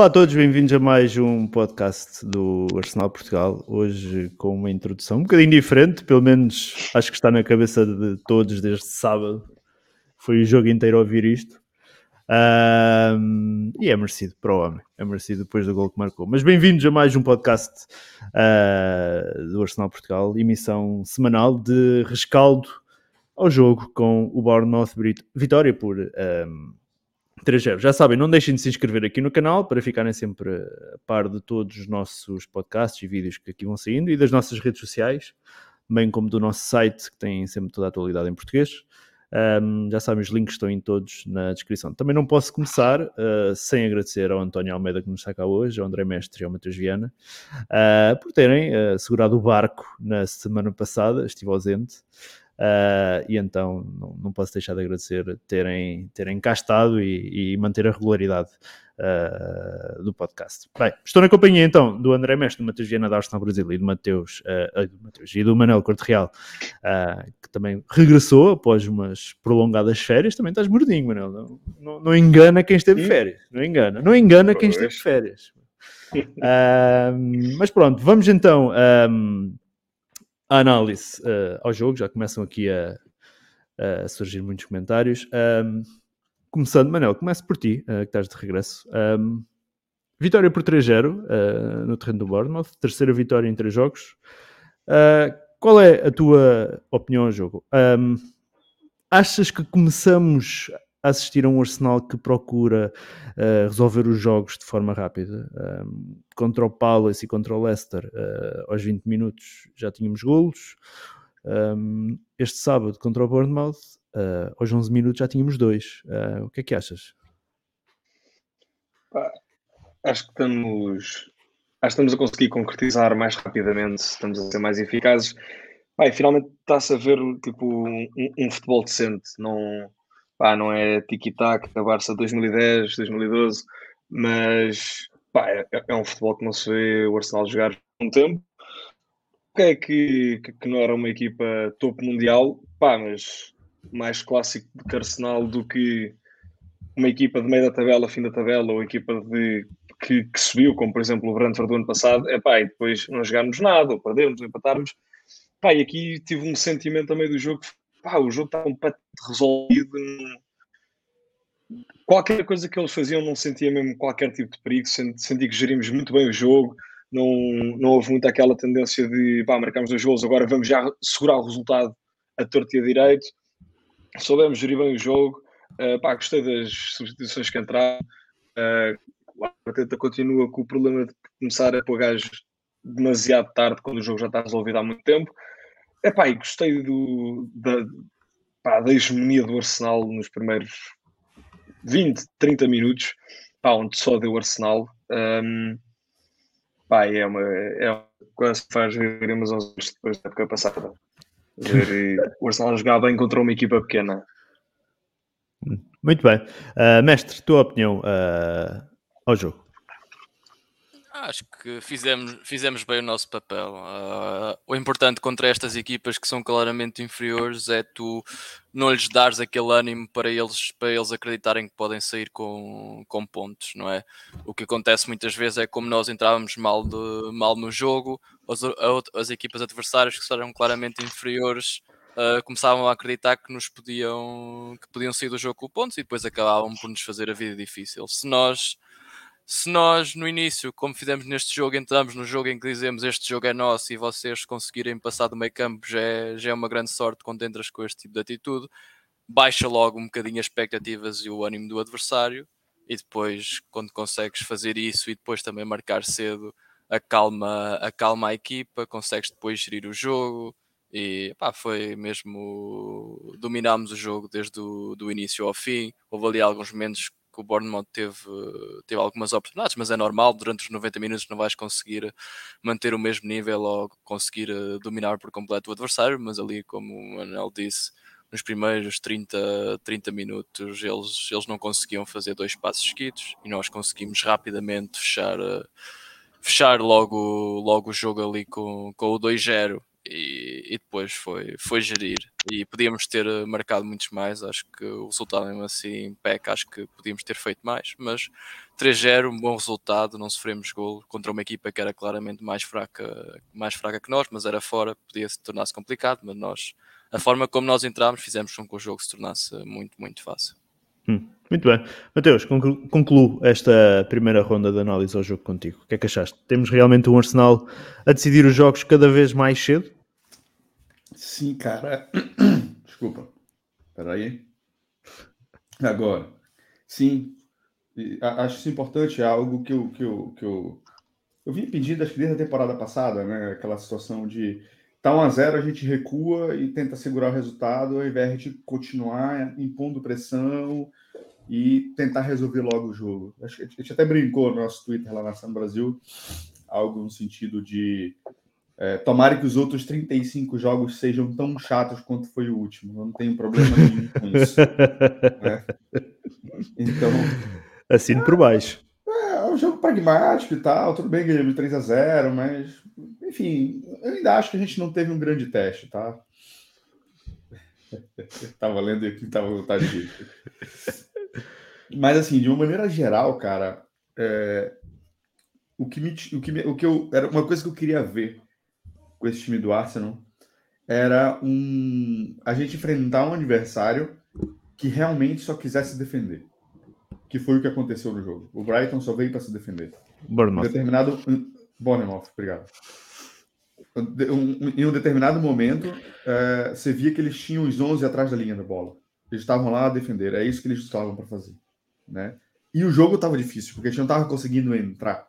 Olá a todos, bem-vindos a mais um podcast do Arsenal Portugal. Hoje com uma introdução um bocadinho diferente, pelo menos acho que está na cabeça de todos desde sábado. Foi o jogo inteiro a ouvir isto. Um, e é merecido para o homem, é merecido depois do gol que marcou. Mas bem-vindos a mais um podcast uh, do Arsenal Portugal, emissão semanal de rescaldo ao jogo com o Bournemouth Vitória por 3-0. Já sabem, não deixem de se inscrever aqui no canal para ficarem sempre a par de todos os nossos podcasts e vídeos que aqui vão saindo e das nossas redes sociais, bem como do nosso site, que tem sempre toda a atualidade em português. Um, já sabem, os links estão em todos na descrição. Também não posso começar uh, sem agradecer ao António Almeida que nos está cá hoje, ao André Mestre e ao Matheus Viana, uh, por terem uh, segurado o barco na semana passada, estive ausente. Uh, e então não, não, posso deixar de agradecer terem, terem cá estado e, e manter a regularidade uh, do podcast. Bem, estou na companhia então do André Mestre, do Matheus Viana da Arsenal Brasil e do Mateus, uh, do Mateus e do Manel Corte Real, que também regressou após umas prolongadas férias. Também estás mordinho, Manel. Não, não, não engana quem esteve de férias. Não engana. Não engana quem esteve de férias. mas pronto, vamos então. Um, a análise uh, ao jogo, já começam aqui a, a surgir muitos comentários. Um, começando, Manel, começo por ti, uh, que estás de regresso. Um, vitória por 3-0 uh, eh, no terreno do Bournemouth, terceira vitória em três jogos. qual é a tua opinião ao jogo? Um, achas que começamos assistir a um Arsenal que procura uh, resolver os jogos de forma rápida. Um, contra o Palace e contra o Leicester, uh, aos 20 minutos já tínhamos golos. Um, este sábado contra o Bournemouth, uh, aos 11 minutos já tínhamos dois. o que é que achas? acho que estamos, acho que estamos a conseguir concretizar mais rapidamente, estamos a ser mais eficazes. Pá, finalmente está-se a ver tipo, um, um futebol decente, não pá, não é tiki-taka, Barça 2010, 2012, mas pá, é, é, um futebol que não se vê o Arsenal jogar há um tempo. O é que, que, que, não era uma equipa topo mundial, pá, mas mais clássico de Arsenal do que uma equipa de meio da tabela, fim da tabela, ou equipa de, que, que subiu, como por exemplo o Brentford do ano passado, é e depois não jogarmos nada, ou perdermos, ou empatarmos. E aqui tive um sentimento a meio do jogo que pá, o jogo está completamente resolvido. Qualquer coisa que eles faziam não sentia mesmo qualquer tipo de perigo, senti que gerimos muito bem o jogo, não, não houve muito aquela tendência de pá, marcamos dois gols, agora vamos já segurar o resultado a torto e a direito. Soubemos gerir bem o jogo, uh, pá, gostei das substituições que entraram. Uh, o Arteta continua com o problema de começar a pôr gajos demasiado tarde quando o jogo já está resolvido há muito tempo. Epá, e gostei do, da, pá, da hegemonia do Arsenal nos primeiros 20, 30 minutos, pá, onde só deu Arsenal. Um, pá, é uma, é que faz ver uns aos depois da época passada. Ver o Arsenal jogar bem contra uma equipa pequena. Muito bem. Uh, mestre, tua opinião uh, ao jogo? Acho que fizemos, fizemos bem o nosso papel. Uh, o importante contra estas equipas que são claramente inferiores é tu não lhes dares aquele ânimo para eles, para eles acreditarem que podem sair com, com pontos, não é? O que acontece muitas vezes é como nós entrávamos mal, de, mal no jogo, as, as equipas adversárias que eram claramente inferiores uh, começavam a acreditar que nos podiam, que podiam sair do jogo com pontos e depois acabavam por nos fazer a vida difícil. Se nós se nós no início, como fizemos neste jogo, entramos no jogo em que dizemos este jogo é nosso e vocês conseguirem passar do meio campo já é, já é uma grande sorte quando entras com este tipo de atitude, baixa logo um bocadinho as expectativas e o ânimo do adversário e depois quando consegues fazer isso e depois também marcar cedo acalma, acalma a equipa, consegues depois gerir o jogo e pá, foi mesmo dominámos o jogo desde o do início ao fim, houve ali alguns momentos o Bournemouth teve, teve algumas oportunidades, mas é normal, durante os 90 minutos não vais conseguir manter o mesmo nível ou conseguir eh, dominar por completo o adversário, mas ali, como o Manuel disse, nos primeiros 30, 30 minutos eles, eles não conseguiam fazer dois passos seguidos e nós conseguimos rapidamente fechar, eh, fechar logo, logo o jogo ali com, com o 2-0 e, e, depois foi, foi gerir. E podíamos ter eh, marcado muitos mais, acho que o resultado mesmo assim peca, acho que podíamos ter feito mais, mas 3-0, um bom resultado, não sofremos gol contra uma equipa que era claramente mais fraca, mais fraca que nós, mas era fora, podia se tornar-se complicado, mas nós, a forma como nós entramos, fizemos com que o jogo se tornasse muito, muito fácil. Hum, muito bem. Mateus, concluo esta primeira ronda de análise ao jogo contigo. O que é que achaste? Temos realmente um Arsenal a decidir os jogos cada vez mais cedo? Sim, cara. Desculpa. Espera aí. Agora, sim, acho isso importante, é algo que eu, que eu, que eu, eu vim pedindo, acho que desde a temporada passada, né? Aquela situação de tá 1 a 0 a gente recua e tenta segurar o resultado, ao invés de continuar impondo pressão e tentar resolver logo o jogo. A gente até brincou no nosso Twitter lá na Nação Brasil, algo no sentido de é, tomara que os outros 35 jogos sejam tão chatos quanto foi o último. Eu não tenho problema nenhum com isso. né? Então. Assino por baixo. É, é um jogo pragmático e tal. Tudo bem, ganhamos 3 a 0 mas. Enfim, eu ainda acho que a gente não teve um grande teste, tá? tava lendo aqui, tava vontade de. Mas, assim, de uma maneira geral, cara, é, o que me, o que me, o que eu era uma coisa que eu queria ver com esse time do Arsenal era um a gente enfrentar um adversário que realmente só quisesse defender. Que foi o que aconteceu no jogo. O Brighton só veio para se defender. Bournemouth. Em determinado Bournemouth, obrigado. em um determinado momento, é, você via que eles tinham os 11 atrás da linha da bola. Eles estavam lá a defender. É isso que eles estavam para fazer, né? E o jogo estava difícil, porque a gente não estava conseguindo entrar,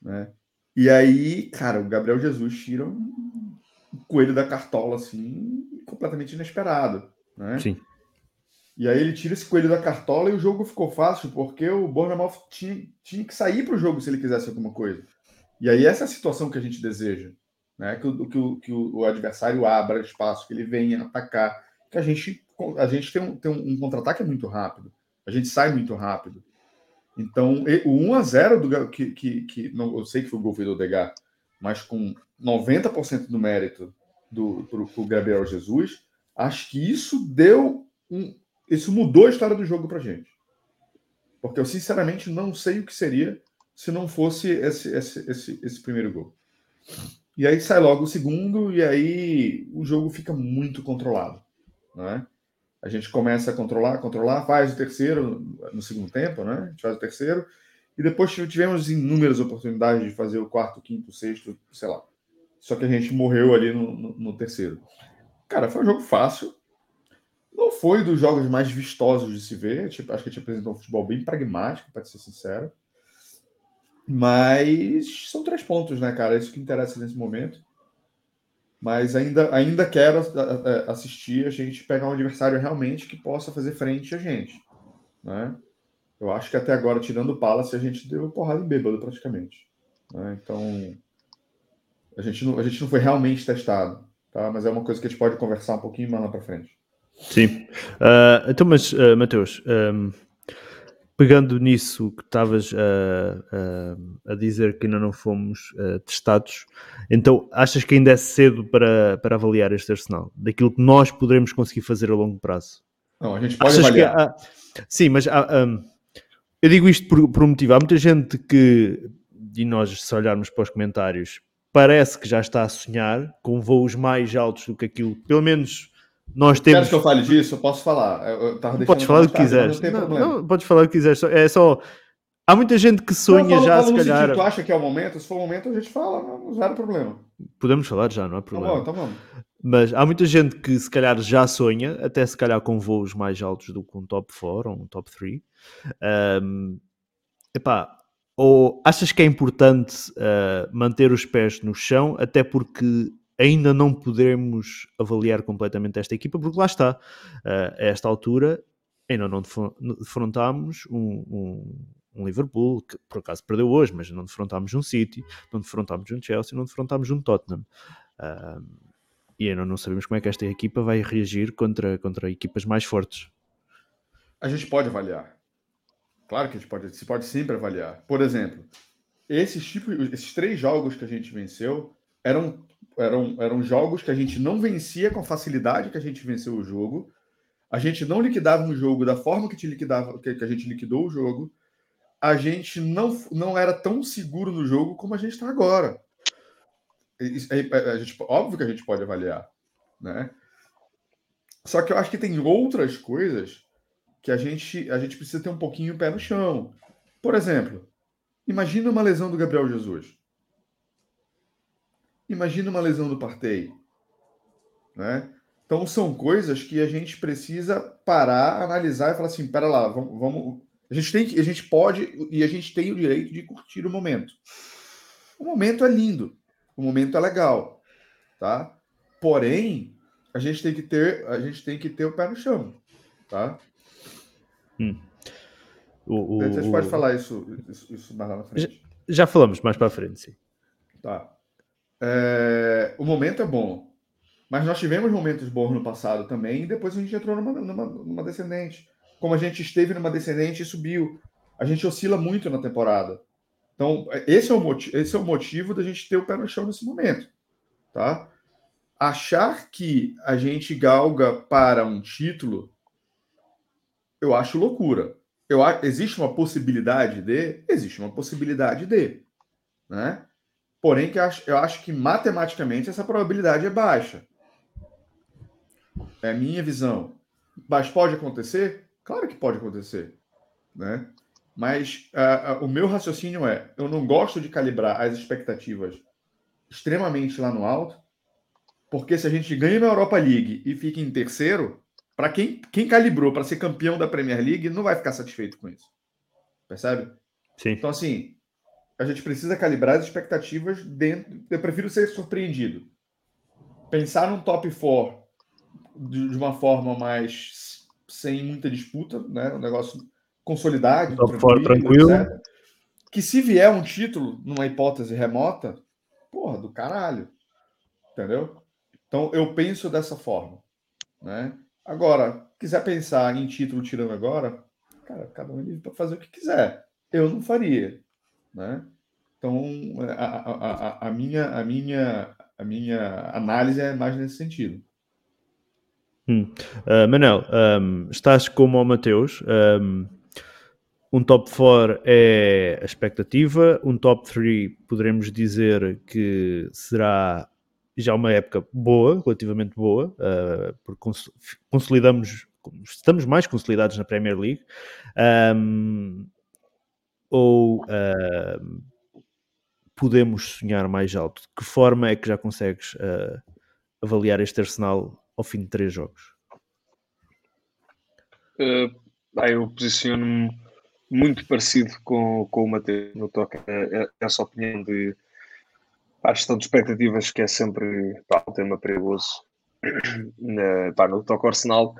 né? E aí, cara, o Gabriel Jesus tira um coelho da cartola, assim, completamente inesperado, né? Sim. E aí ele tira esse coelho da cartola e o jogo ficou fácil, porque o Bournemouth tinha, tinha que sair para o jogo se ele quisesse alguma coisa. E aí essa é a situação que a gente deseja, né? Que o, que o, que o adversário abra espaço, que ele venha atacar, que a gente, a gente tem um, tem um contra-ataque muito rápido, a gente sai muito rápido. Então, o 1 a 0 do que, que, que não, eu sei que foi o gol do Odegar, mas com 90% do mérito do pro, Gabriel Jesus, acho que isso deu um, isso mudou a história do jogo pra gente. Porque eu sinceramente não sei o que seria se não fosse esse, esse, esse, esse primeiro gol. E aí sai logo o segundo, e aí o jogo fica muito controlado. Não é? A gente começa a controlar, controlar, faz o terceiro no segundo tempo, né? A gente faz o terceiro. E depois tivemos inúmeras oportunidades de fazer o quarto, quinto, sexto, sei lá. Só que a gente morreu ali no, no, no terceiro. Cara, foi um jogo fácil. Não foi dos jogos mais vistosos de se ver. Tipo, acho que a gente apresentou um futebol bem pragmático, para ser sincero. Mas são três pontos, né, cara? É isso que interessa nesse momento mas ainda, ainda quero assistir a gente pegar um adversário realmente que possa fazer frente a gente. Né? Eu acho que até agora, tirando o Palace, a gente deu porrada em bêbado praticamente. Né? Então, a gente, não, a gente não foi realmente testado, tá? mas é uma coisa que a gente pode conversar um pouquinho mais lá para frente. Sim. Uh, então, mas, uh, Mateus, um, pegando nisso que estavas a, a, dizer que ainda não fomos uh, testados, então achas que ainda é cedo para, para avaliar este Arsenal? Daquilo que nós poderemos conseguir fazer a longo prazo? Não, a gente pode achas avaliar. Há, sim, mas há, um, eu digo isto por, por um motivo. Há muita gente que, e nós se olharmos para os comentários, parece que já está a sonhar com voos mais altos do que aquilo, pelo menos nós temos. Queres que eu fale disso? Eu posso falar. Eu podes falar o que quiseres. Não, não, não, podes falar o que quiseres. É só. Há muita gente que sonha não, já, se calhar. Tu acha que é o momento? Se for o momento, a gente fala, não, não problema. Podemos falar já, não há problema. Tá bom, tá bom. Mas há muita gente que se calhar já sonha, até se calhar com voos mais altos do que um top 4 ou um top 3. Um, epá, ou achas que é importante uh, manter os pés no chão, até porque ainda não podemos avaliar completamente esta equipa, porque lá está, uh, a esta altura ainda não defrontámos um, um, um, Liverpool, que por acaso perdeu hoje, mas não defrontámos um City, não defrontámos um Chelsea, não defrontámos um Tottenham. Uh, e ainda não sabemos como é que esta equipa vai reagir contra, contra equipas mais fortes. A gente pode avaliar. Claro que a gente pode, se pode sempre avaliar. Por exemplo, esses, tipos, esses três jogos que a gente venceu eram eram, eram jogos que a gente não vencia com a facilidade que a gente venceu o jogo. A gente não liquidava um jogo da forma que, te liquidava, que, que a gente liquidou o jogo. a gente não, não era tão seguro no jogo como a gente está agora. A gente, óbvio que a gente pode avaliar, né? Só que eu acho que tem outras coisas que a gente, a gente precisa ter um pouquinho o pé no chão. Por exemplo, imagina uma lesão do Gabriel Jesus. Imagina uma lesão do Partey. Né? Então são coisas que a gente precisa parar, analisar e falar assim, pera lá, vamos, vamos, a gente tem a gente pode e a gente tem o direito de curtir o momento. O momento é lindo, o momento é legal, tá? Porém, a gente tem que ter a gente tem que ter o pé no chão, tá? Hum. O, o, a gente pode falar isso, isso, isso mais lá na frente. Já, já falamos mais para frente, sim. Tá. É, o momento é bom. Mas nós tivemos momentos bons no passado também, e depois a gente entrou numa, numa, numa descendente. Como a gente esteve numa descendente e subiu. A gente oscila muito na temporada. Então, esse é o motivo, esse é o motivo da gente ter o pé no chão nesse momento. Tá? Achar que a gente galga para um título, eu acho loucura. Eu, existe uma possibilidade de? Existe uma possibilidade de. Né? Porém, que eu acho, eu acho que matematicamente essa probabilidade é baixa. É a minha visão. Mas pode acontecer? Claro que pode acontecer. Né? Mas uh, uh, o meu raciocínio é: eu não gosto de calibrar as expectativas extremamente lá no alto, porque se a gente ganha na Europa League e fica em terceiro, para quem, quem calibrou para ser campeão da Premier League não vai ficar satisfeito com isso. Percebe? Sim. Então, assim, a gente precisa calibrar as expectativas dentro. Eu prefiro ser surpreendido. Pensar num top 4 de, uma forma mais sem muita disputa, né? Um negócio consolidado, top tranquilo, tranquilo. Que se vier um título numa hipótese remota, porra, do caralho. Entendeu? Então eu penso dessa forma, né? Agora, quiser pensar em título tirando agora, cara, cada um é livre para fazer o que quiser. Eu não faria. Né? Então, a, a, a, a, minha, a, minha, a minha análise é mais nesse sentido. Hum. Uh, Manel, um, estás como o Mateus. Um, um top 4 é a expectativa, um top 3 poderemos dizer que será já uma época boa, relativamente boa, uh, porque consolidamos, estamos mais consolidados na Premier League. Um, ou uh, podemos sonhar mais alto? De que forma é que já consegues uh, avaliar este Arsenal ao fim de três jogos? Uh, eu posiciono-me muito parecido com, com o Mateus no toque a, essa opinião de a gestão de expectativas que é sempre pá, um tema perigoso na, pá, no toque Arsenal,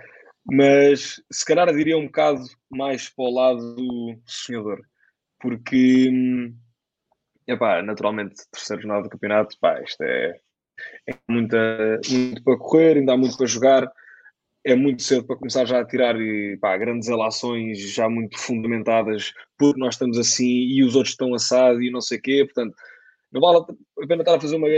mas se calhar diria um bocado mais para o lado do sonhador porque hum, epá, naturalmente terceiro jornada do campeonato, pá, isto é, é muita, muito para correr, ainda há muito para jogar, é muito cedo para começar já a tirar pá, grandes relações já muito fundamentadas, porque nós estamos assim e os outros estão assado e não sei o quê, portanto, não vale a pena estar a fazer uma,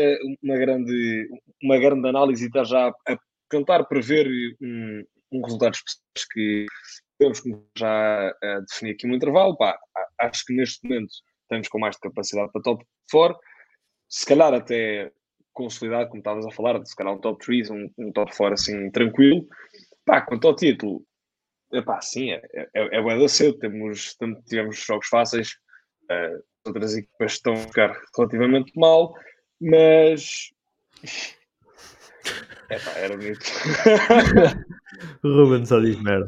uma, grande, uma grande análise e estar já a tentar prever um, um resultado específico que podemos já a definir aqui um intervalo. Pá, acho que neste momento estamos com mais de capacidade para top 4, se calhar até consolidado, como estavas a falar, se calhar um top 3, um, um top 4 assim tranquilo. Pá, quanto ao título, epá, sim, é, é, é da cedo, temos, tivemos jogos fáceis, uh, outras equipas estão a ficar relativamente mal, mas epá, era bonito. Ruben só diz merda.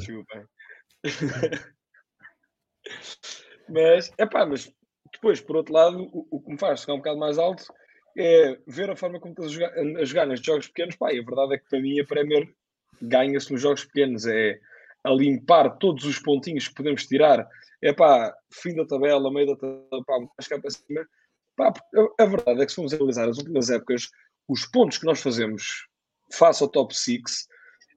mas, é pá, mas depois, por outro lado, o, o, que me faz ficar um bocado mais alto é ver a forma como estás a jogar, a jogar nestes jogos pequenos. Pá, e a verdade é que para mim a Premier ganha-se nos jogos pequenos. É a limpar todos os pontinhos que podemos tirar. É pá, fim da tabela, meio da tabela, pá, mais cá para cima. Pá, a, a verdade é que se formos analisar as últimas épocas, os pontos que nós fazemos face ao top 6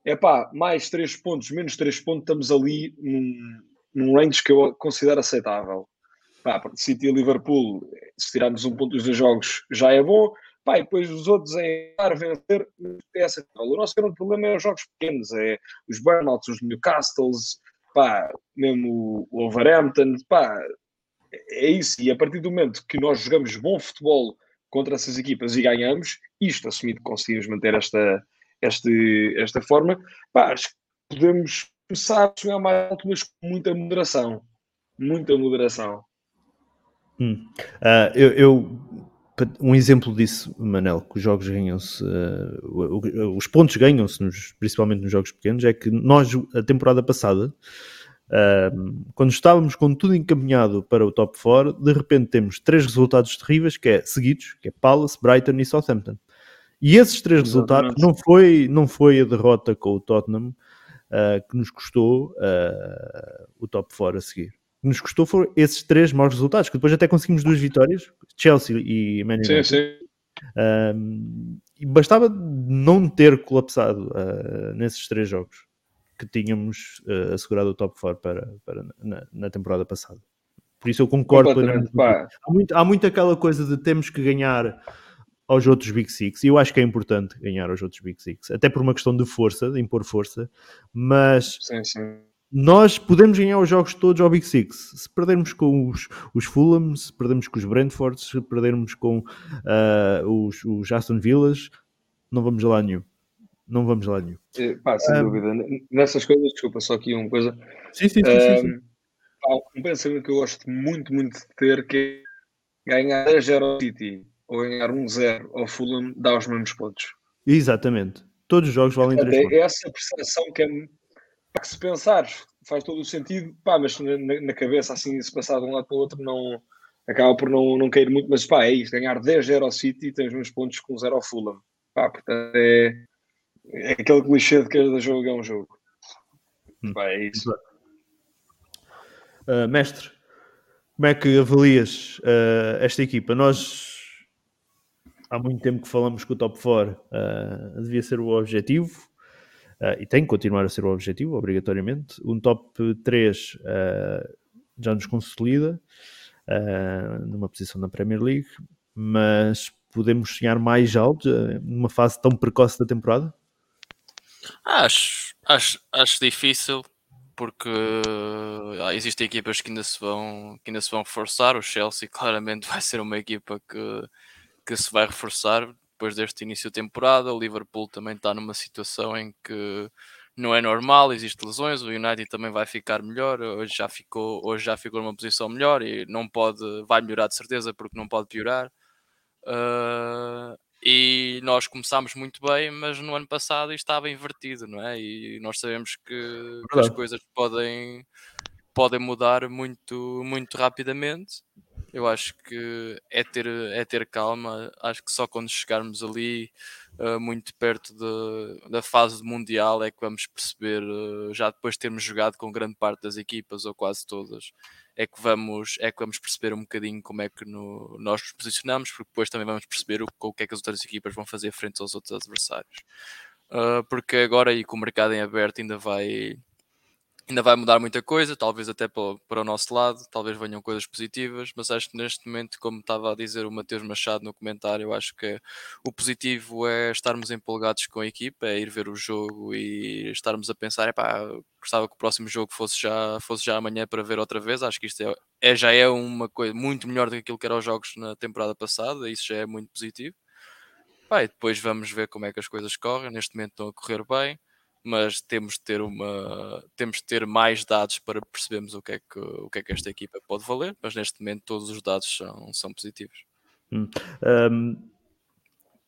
é pá, mais 3 pontos, menos 3 pontos, estamos ali num, num range que eu considero aceitável. Pá, City e Liverpool, se tirarmos um ponto dos dois jogos, já é bom. Pá, e depois os outros é vencer, é aceitável. O nosso grande problema é os jogos pequenos, é os Burnouts, os Newcastles, pá, mesmo o Wolverhampton, pá, é isso. E a partir do momento que nós jogamos bom futebol contra essas equipas e ganhamos, isto assumido que conseguimos manter esta, este, esta forma, pá, acho que podemos começar a jogar mais alto, mas com muita moderação. Muita moderação. Hum. Uh, eu, eu, um exemplo disso, Manel, que os jogos ganham-se, uh, os pontos ganham-se, principalmente nos jogos pequenos, é que nós, a temporada passada, uh, quando estávamos com tudo encaminhado para o top 4, de repente temos três resultados terríveis, que é seguidos, que é Palace, Brighton e Southampton. E esses três Exatamente. resultados não foi, não foi a derrota com o Tottenham que nos custou o top 4 a seguir. Nos custou foram esses três maus resultados, que depois até conseguimos duas vitórias, Chelsea e Man United. Sim, sim. Uh, e bastava não ter colapsado nesses três jogos que tínhamos assegurado o top 4 para, para na, na temporada passada. Por isso eu concordo plenamente. Há muito, há muito aquela coisa de temos que ganhar aos outros Big Six, e eu acho que é importante ganhar aos outros Big Six, até por uma questão de força, de impor força, mas sim, sim. Nós podemos ganhar os jogos todos ao Big Six. Se perdermos com os, os Fulham, se perdermos com os Brentford, se perdermos com uh, os, os Aston Villas, não vamos lá nenhum. Não vamos lá nenhum. É, pá, sem um, dúvida. Nessas coisas, desculpa, só aqui uma coisa. Sim, sim, sim. Um, sim, sim. um pensamento que eu gosto muito, muito de ter, que é ganhar a 0 City ou ganhar um 0 ao Fulham dá os mesmos pontos. Exatamente. Todos os jogos valem 3 é pontos. É essa percepção que é que se pensares faz todo o sentido, pá, mas na, na, cabeça assim, se passar de um lado para o outro, não acaba por não, não cair muito, mas pá, é isso, ganhar 10-0 ao City e tens mesmos pontos com 0 ao Fulham. Pá, portanto é, é aquele clichê de que cada jogo é um jogo. Hum. Pá, é isso. Uh, mestre, como é que avalias uh, esta equipa? Nós há muito tempo que falamos que o top 4 uh, devia ser o objetivo e tem que continuar a ser o objetivo, obrigatoriamente. Um top 3 uh, ah, já nos consolida numa posição na Premier League, mas podemos sonhar mais alto numa fase tão precoce da temporada? Acho, acho, acho difícil porque ah, existem equipas que ainda se vão que ainda se vão forçar. O Chelsea claramente vai ser uma equipa que que se vai reforçar depois deste início de temporada. O Liverpool também está numa situação em que não é normal, existem lesões, o United também vai ficar melhor, hoje já ficou, hoje já ficou numa posição melhor e não pode, vai melhorar de certeza porque não pode piorar. Uh, e nós começámos muito bem, mas no ano passado estava invertido, não é? E nós sabemos que, que as coisas podem, podem mudar muito, muito rapidamente eu acho que é ter, é ter calma. Acho que só quando chegarmos ali, uh, muito perto de, da fase mundial, é que vamos perceber, uh, já depois de termos jogado com grande parte das equipas, ou quase todas, é que vamos, é que vamos perceber um bocadinho como é que no, nós nos posicionamos, porque depois também vamos perceber o, o que é que as outras equipas vão fazer frente aos outros adversários. Uh, porque agora, e com o mercado em aberto, ainda vai ainda vai mudar muita coisa, talvez até para, o nosso lado, talvez venham coisas positivas, mas acho que neste momento, como estava a dizer o Mateus Machado no comentário, acho que o positivo é estarmos empolgados com a equipa, é ir ver o jogo e estarmos a pensar, epá, gostava que o próximo jogo fosse já, fosse já amanhã para ver outra vez, acho que isto é, é já é uma coisa muito melhor do que aquilo que eram os jogos na temporada passada, isso já é muito positivo. Pá, depois vamos ver como é que as coisas correm, neste momento estão a correr bem mas temos de ter uma temos de ter mais dados para percebermos o que é que o que é que esta equipa pode valer mas neste momento todos os dados são, são positivos hum. um,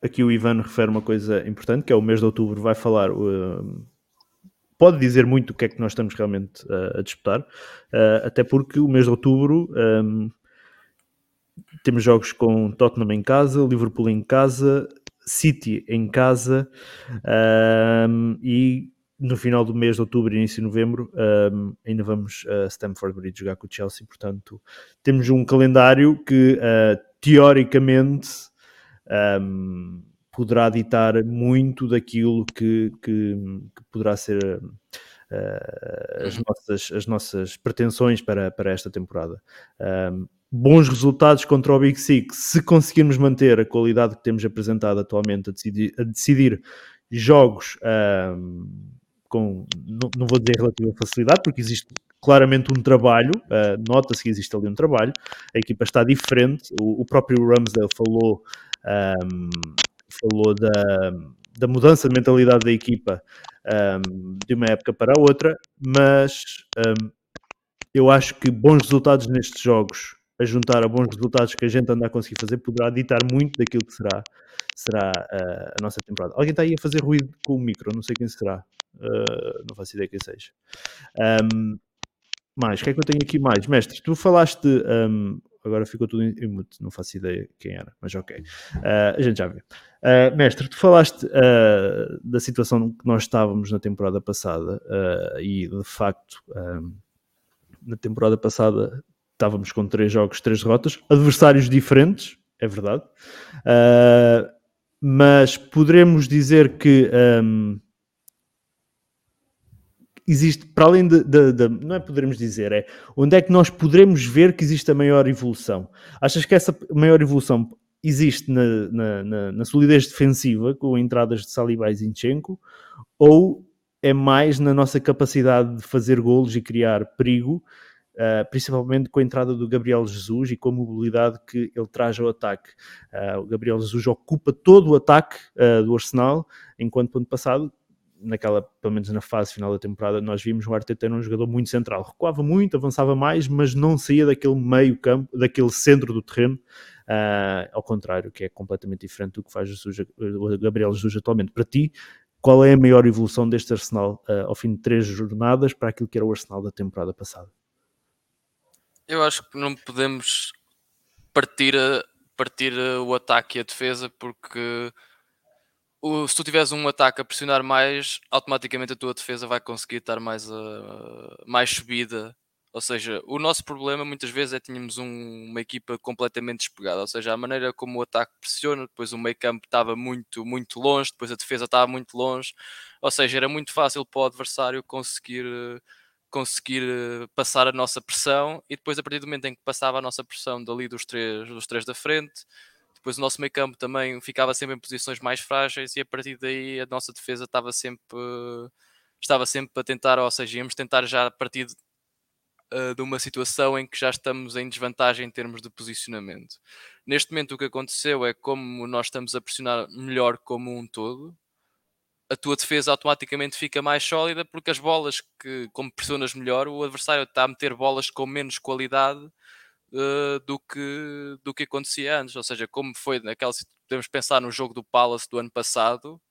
aqui o Ivan refere uma coisa importante que é o mês de outubro vai falar pode dizer muito o que é que nós estamos realmente uh, a disputar uh, até porque o mês de outubro um, temos jogos com Tottenham em casa, Liverpool em casa, City em casa um, e no final do mês de outubro, início de novembro, um, ainda vamos a Stamford Bridge jogar com o Chelsea. Portanto, temos um calendário que uh, teoricamente um, poderá ditar muito daquilo que, que, que poderá ser uh, as, nossas, as nossas pretensões para, para esta temporada. Um, bons resultados contra o Big Six, se conseguirmos manter a qualidade que temos apresentado atualmente a decidir, a decidir jogos um, com, não, não, vou dizer relativa facilidade, porque existe claramente um trabalho, uh, nota-se que existe ali um trabalho, a equipa está diferente, o, o próprio Ramsdale falou, um, falou da, da mudança de mentalidade da equipa um, de uma época para outra, mas eu acho que bons resultados nestes jogos, a juntar a bons resultados que a gente anda a conseguir fazer, poderá ditar muito daquilo que será, será uh, a nossa temporada. Alguém está aí a fazer ruído com o micro, não sei quem será, uh, não faço ideia quem seja. Um, mais, o que é que eu tenho aqui mais? Mestre, tu falaste. Um, agora ficou tudo em mute, não faço ideia quem era, mas ok. Uh, a gente já vê. Uh, mestre, tu falaste uh, da situação que nós estávamos na temporada passada e de facto na temporada passada estávamos com três jogos, três derrotas, adversários diferentes, é verdade, mas poderemos dizer que. Um, existe, para além de, de, de, não é poderemos dizer, é onde é que nós poderemos ver que existe a maior evolução? Achas que essa maior evolução existe na, na, na, na solidez defensiva, com entradas de Saliba e Zinchenko, ou é mais na nossa capacidade de fazer golos e criar perigo, uh, principalmente com a entrada do Gabriel Jesus e com a mobilidade que ele traz ao ataque. Uh, o Gabriel Jesus ocupa todo o ataque uh, do Arsenal, enquanto ano passado naquela, pelo menos na fase final da temporada, nós vimos o Arteta era um jogador muito central, recuava muito, avançava mais, mas não saía daquele meio campo, daquele centro do terreno, ao contrário, que é completamente diferente do que faz o Gabriel Jesus atualmente. Para ti, qual é a maior evolução deste Arsenal ao fim de três jornadas para aquilo que era o Arsenal da temporada passada? Eu acho que não podemos partir, a, partir o ataque e a defesa porque o, se tu tiveres um ataque a pressionar mais, automaticamente a tua defesa vai conseguir estar mais, uh, mais subida. Ou seja, o nosso problema muitas vezes é tínhamos um, uma equipa completamente despegada. Ou seja, a maneira como o ataque pressiona, depois o meio campo estava muito, muito longe, depois a defesa estava muito longe. Ou seja, era muito fácil para o adversário conseguir, conseguir eh, passar a nossa pressão e depois a partir do momento em que passava a nossa pressão dali dos três, dos três da frente, depois o nosso meio campo também ficava sempre em posições mais frágeis e a partir daí a nossa defesa estava sempre estava sempre a tentar, ou seja, íamos tentar já a partir de, uh, de uma situação em que já estamos em desvantagem em termos de posicionamento. Neste momento o que aconteceu é como nós estamos a pressionar melhor como um todo, a tua defesa automaticamente fica mais sólida porque as bolas que, como pressionas melhor, o adversário está a meter bolas com menos qualidade uh, do, que, do que acontecia antes. Ou seja, como foi naquela podemos pensar no jogo do Palace do ano passado,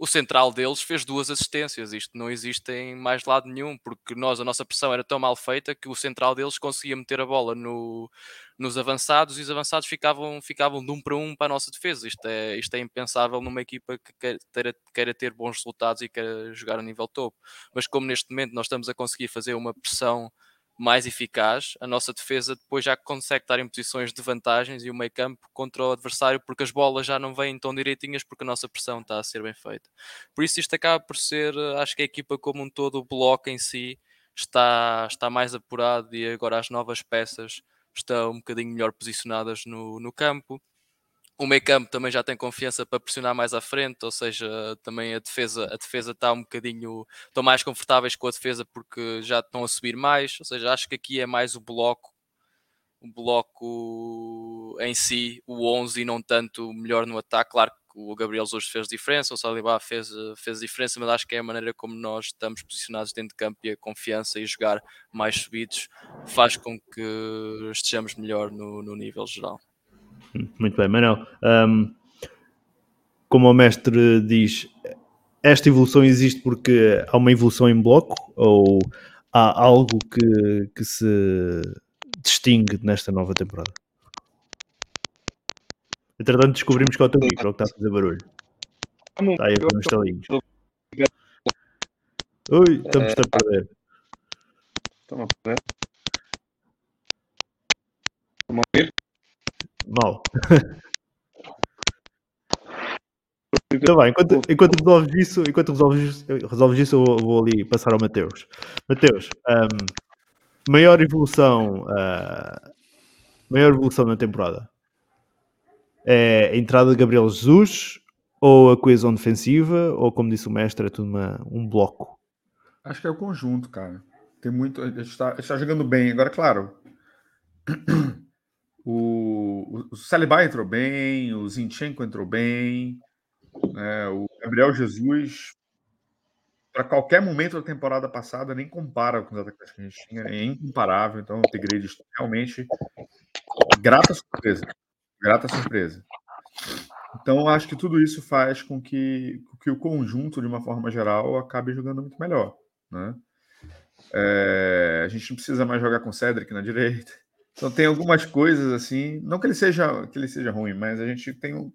o central deles fez duas assistências. Isto não existe em mais lado nenhum, porque nós, a nossa pressão era tão mal feita que o central deles conseguia meter a bola no, nos avançados e os avançados ficavam, ficavam de um para um para a nossa defesa. Isto é, isto é impensável numa equipa que queira, queira ter bons resultados e queira jogar a nível topo. Mas como neste momento nós estamos a conseguir fazer uma pressão mais eficaz, a nossa defesa depois já consegue estar em posições de vantagens e o meio campo contra o adversário porque as bolas já não vêm tão direitinhas porque a nossa pressão está a ser bem feita. Por isso isto acaba por ser, acho que a equipa como um todo, o bloco em si está, está mais apurado e agora as novas peças estão um bocadinho melhor posicionadas no, no campo o meio campo também já tem confiança para pressionar mais à frente, ou seja, também a defesa, a defesa está um bocadinho, estão mais confortáveis com a defesa porque já estão a subir mais, ou seja, acho que aqui é mais o bloco, o bloco em si, o 11 e não tanto melhor no ataque, claro que o Gabriel hoje fez diferença, o Saliba fez, fez diferença, mas acho que é a maneira como nós estamos posicionados dentro de campo e a confiança e jogar mais subidos faz com que estejamos melhor no, no nível geral. Muito bem, Manel. Um, como o mestre diz, esta evolução existe porque há uma evolução em bloco ou há algo que, que se distingue nesta nova temporada? Entretanto, descobrimos que é o teu micro que está a fazer barulho. Está aí a ver uns. Ui, estamos a perder. Estão a perder? Estão a ouvir? Mal. Então vai, enquanto, enquanto resolves isso, enquanto resolves, resolves isso, eu vou, ali passar ao Mateus. Mateus, um, maior evolução, uh, maior evolução na temporada é a entrada de Gabriel Jesus ou a coesão defensiva ou como disse o mestre, é tudo uma, um bloco? Acho que é o conjunto, cara. Tem muito. Ele está, está jogando bem. Agora, claro. O, o Saliba entrou bem, o Zinchenko entrou bem, né, o Gabriel Jesus, para qualquer momento da temporada passada, nem compara com os atacantes que a gente tinha, é incomparável. Então, o upgrade realmente grata surpresa. Grata surpresa. Então, acho que tudo isso faz com que, que o conjunto, de uma forma geral, acabe jogando muito melhor. Né? É, a gente não precisa mais jogar com Cedric na direita. Então tem algumas coisas assim, não que ele seja que ele seja ruim, mas a gente tem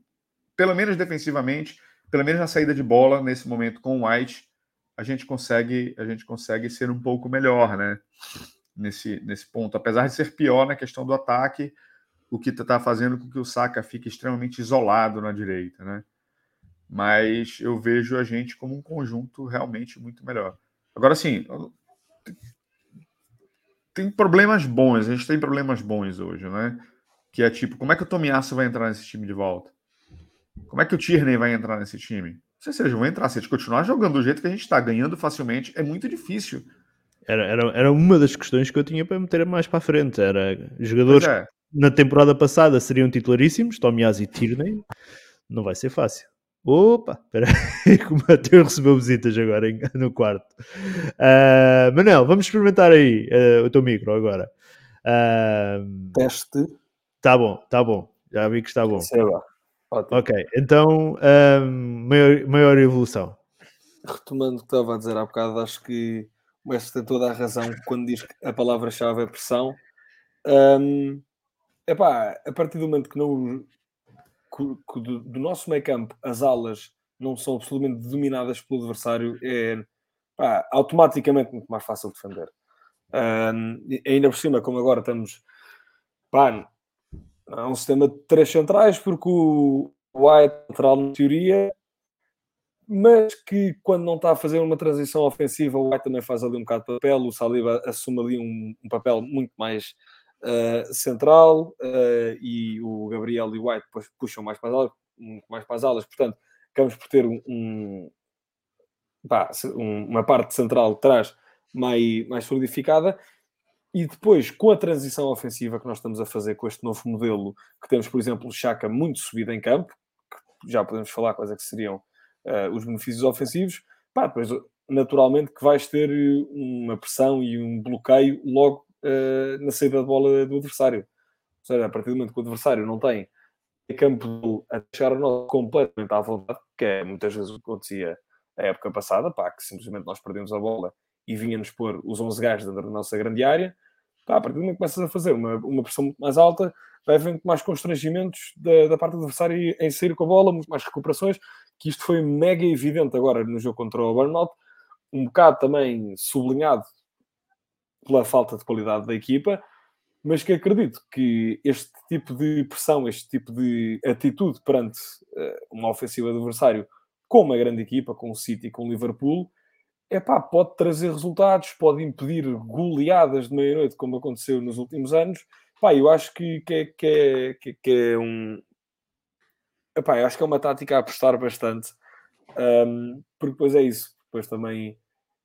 pelo menos defensivamente, pelo menos na saída de bola nesse momento com o White, a gente consegue a gente consegue ser um pouco melhor, né? Nesse nesse ponto, apesar de ser pior na questão do ataque, o que está fazendo com que o Saka fique extremamente isolado na direita, né? Mas eu vejo a gente como um conjunto realmente muito melhor. Agora, sim, tem problemas bons, a gente tem problemas bons hoje, né? Que é tipo, como é que o Tomiasso vai entrar nesse time de volta? Como é que o Tierney vai entrar nesse time? Não sei se eles vão entrar, se eles continuar jogando do jeito que a gente está, ganhando facilmente, é muito difícil. Era, era, era uma das questões que eu tinha para meter mais para a frente. Era jogadores é. na temporada passada seriam titularíssimos, Tomiasso e Tierney. Não vai ser fácil. Opa, espera aí, que o Mateus recebeu visitas agora em, no quarto. Uh, Manel, vamos experimentar aí uh, o teu micro agora. Uh, Teste. Tá bom, tá bom. Já vi que está bom. Sei lá. Ótimo. Ok, então, maior, maior evolução. Retomando o que estava a dizer há bocado, acho que o mestre tem toda a razão quando diz que a palavra-chave é pressão. Um, epá, a partir do momento que não que, do, do, nosso meio campo as alas não são absolutamente dominadas pelo adversário, é pá, automaticamente muito mais fácil defender. Um, ainda por cima, como agora estamos pá, há um sistema de três centrais, porque o White é lateral na teoria, mas que quando não está a fazer uma transição ofensiva, o White também faz ali um bocado de papel, o Saliba assume ali um, um papel muito mais uh, central uh, e o Gabriel e o White depois puxam mais para as alas, mais para as alas. portanto, acabamos por ter um, um, pá, uma parte central de trás mais, mais solidificada. E depois, com a transição ofensiva que nós estamos a fazer com este novo modelo, que temos, por exemplo, o Chaka muito subido em campo, já podemos falar quais é que seriam uh, os benefícios ofensivos, pá, depois naturalmente que vais ter uma pressão e um bloqueio logo na saída de bola do adversário. Ou seja, a partir do momento que o adversário não tem campo a deixar o nosso completamente à vontade, que é muitas vezes o que acontecia a época passada, pá, que simplesmente nós perdemos a bola e vinha-nos pôr os 11 gajos dentro da nossa grande área, pá, a partir do momento que começas a fazer uma, uma pressão muito mais alta, vai haver muito mais constrangimentos da, da parte do adversário em sair com a bola, muito mais recuperações, que isto foi mega evidente agora no jogo contra o Burnout, um bocado também sublinhado pela falta de qualidade da equipa, mas que acredito que este tipo de pressão, este tipo de atitude perante uh, uma ofensiva do adversário com uma grande equipa, com o City, com o Liverpool, é pá, pode trazer resultados, pode impedir goleadas de meia-noite, como aconteceu nos últimos anos. Pá, eu acho que, que, é, que, é, que é um. Epá, eu acho que é uma tática a apostar bastante, um, porque depois é isso. Depois também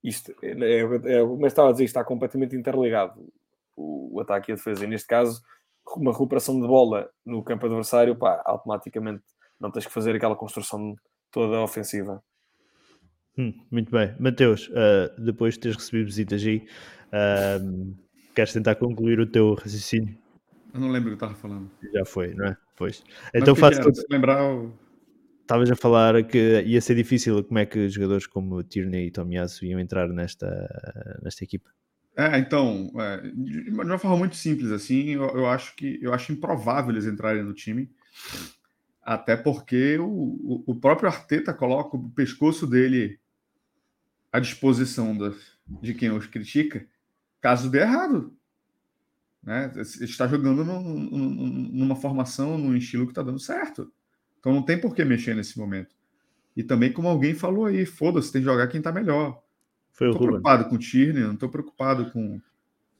isto, é, é, é, eu estava a dizer, está completamente interligado o, o, ataque e a defesa. E neste caso, uma recuperação de bola no campo adversário, pá, automaticamente não tens que fazer aquela construção toda ofensiva. Hum, muito bem. Mateus, uh, depois de teres recebido visitas aí, uh, queres tentar concluir o teu raciocínio? Eu não lembro o que estava falando. Já foi, não é? Pois. Então faço. Lembrar o estavas a falar que ia ser difícil como é que jogadores como Tierney e Tomiyasu iam entrar nesta, nesta equipa. É, então, é, de uma forma muito simples assim, eu, eu, acho que eu acho improvável eles entrarem no time, até porque o, o próprio Arteta coloca o pescoço dele à disposição da, de quem os critica, caso dê errado. Né? Ele está jogando no, no, numa formação, num estilo que está dando certo. Então não tem por que mexer nesse momento. E também, como alguém falou aí, foda-se, tem que jogar quem tá melhor. Foi não tô preocupado com o Tierney, não tô preocupado com.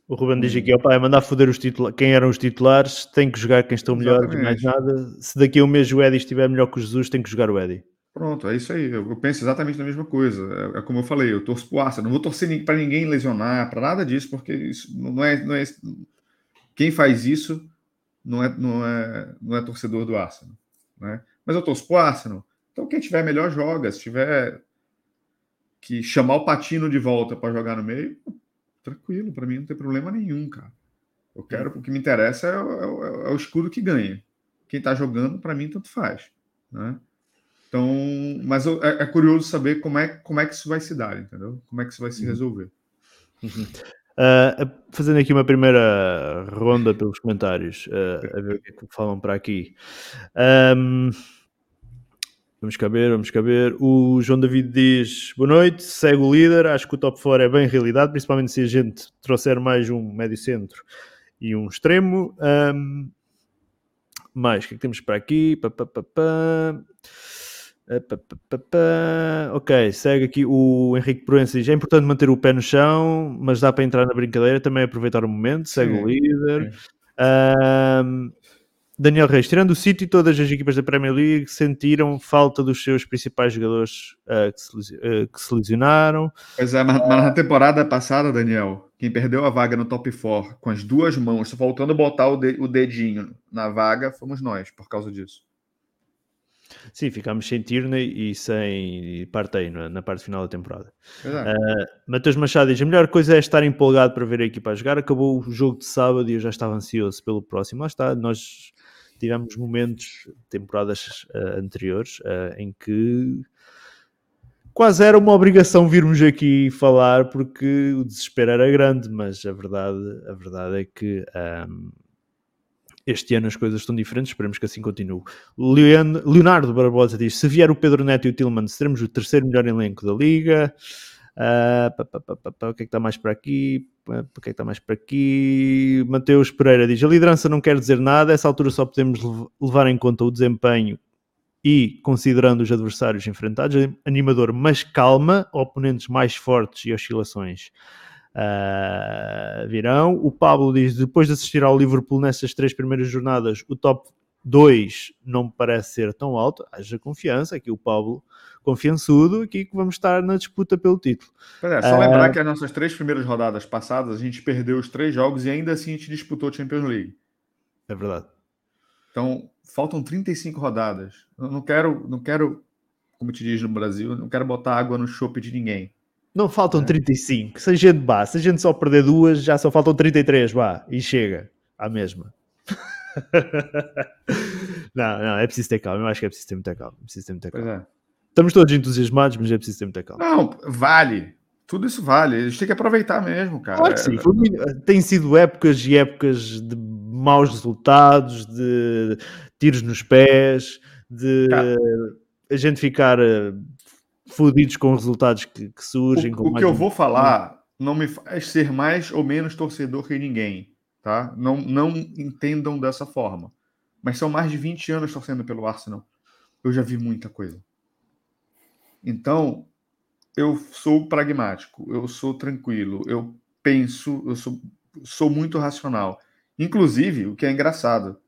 O Ruben diz aqui, opa, é mandar foder os titulares, quem eram os titulares, tem que jogar quem estão melhor, mais nada. Se daqui a um mês o Eddie estiver melhor que o Jesus, tem que jogar o Eddie. Pronto, é isso aí. Eu, eu penso exatamente na mesma coisa. É, é como eu falei, eu torço pro Arsenal. Não vou torcer para ninguém lesionar, para nada disso, porque isso não é, não é. Quem faz isso não é, não é, não é torcedor do Arsenal. Né? Mas eu torço pro Arsenal. Então, quem tiver melhor joga. Se tiver que chamar o Patino de volta para jogar no meio, tranquilo, para mim não tem problema nenhum, cara. Eu quero, o que me interessa é, é, é o escudo que ganha. Quem está jogando, para mim, tanto faz. Né? Então, mas é, é, curioso saber como é, como é que isso vai se dar, entendeu? Como é que isso vai se uhum. resolver. Uhum. Uh, fazendo aqui uma primeira ronda pelos comentários, uh, a ver o que é que falam para aqui. Um, vamos caber, vamos caber. O João David diz: Boa noite, segue o líder. Acho que o top 4 é bem realidade, principalmente se a gente trouxer mais um médio centro e um extremo. Um, mais, o que é que temos para aqui? Pá, pá, pá, Ok, segue aqui o Henrique Proença diz: é importante manter o pé no chão, mas dá para entrar na brincadeira, também aproveitar o momento. Segue sim, o líder. Um, Daniel Reis, tirando o City, todas as equipas da Premier League sentiram falta dos seus principais jogadores uh, que, se, uh, que, se, lesionaram. Pois é, mas, mas, na temporada passada, Daniel, quem perdeu a vaga no top 4 com as duas mãos, só faltando botar o, de, o dedinho na vaga, fomos nós, por causa disso. Sim, ficámos sem Tierney e sem Partey na, na parte final da temporada. Uh, Matheus Machado diz: a melhor coisa é estar empolgado para ver a equipa a jogar. Acabou o jogo de sábado e eu já estava ansioso pelo próximo. Lá está, nós tivemos momentos, temporadas uh, anteriores, uh, em que quase era uma obrigação virmos aqui falar porque o desespero era grande, mas a verdade, a verdade é que um, este ano as coisas estão diferentes, esperemos que assim continue. Leonardo Barbosa diz: se vier o Pedro Neto e o Tillman, seremos o terceiro melhor elenco da liga. Pá, o que é que está mais para aqui? O que é que está mais para aqui? Mateus Pereira diz: a liderança não quer dizer nada, essa altura só podemos levar em conta o desempenho e considerando os adversários enfrentados. Animador, mas calma, oponentes mais fortes e oscilações uh, virão. O Pablo diz: depois de assistir ao Liverpool nessas três primeiras jornadas, o top 2 não parece ser tão alto. Haja confiança, aqui o Pablo confiançudo, aqui que vamos estar na disputa pelo título. É, só uh, lembrar que as nossas três primeiras rodadas passadas, a gente perdeu os três jogos e ainda assim a gente disputou a Champions League. É verdade. Então, faltam 35 rodadas. Eu não quero, não quero, como te diz no Brasil, não quero botar água no chope de ninguém. Não faltam é. 35. Se a gente, bah, se a gente só perder duas, já só faltam 33, vá, e chega à mesma. não, não, é preciso ter calma. Eu acho que é preciso ter muita calma. É preciso ter muita calma. Estamos todos entusiasmados, mas é preciso ter muita calma. Não, vale. Tudo isso vale. A gente tem que aproveitar mesmo, cara. Claro que sim. Tem sido épocas e épocas de maus resultados, de tiros nos pés, de cara. a gente ficar eh, fodidos com resultados que, que surgem. O, o que eu vou falar não me faz ser mais ou menos torcedor que ninguém, tá? Não, não entendam dessa forma. Mas são mais de 20 anos torcendo pelo Arsenal. Eu já vi muita coisa. Então, eu sou pragmático, eu sou tranquilo, eu penso, eu sou, sou muito racional. Inclusive, o que é engraçado,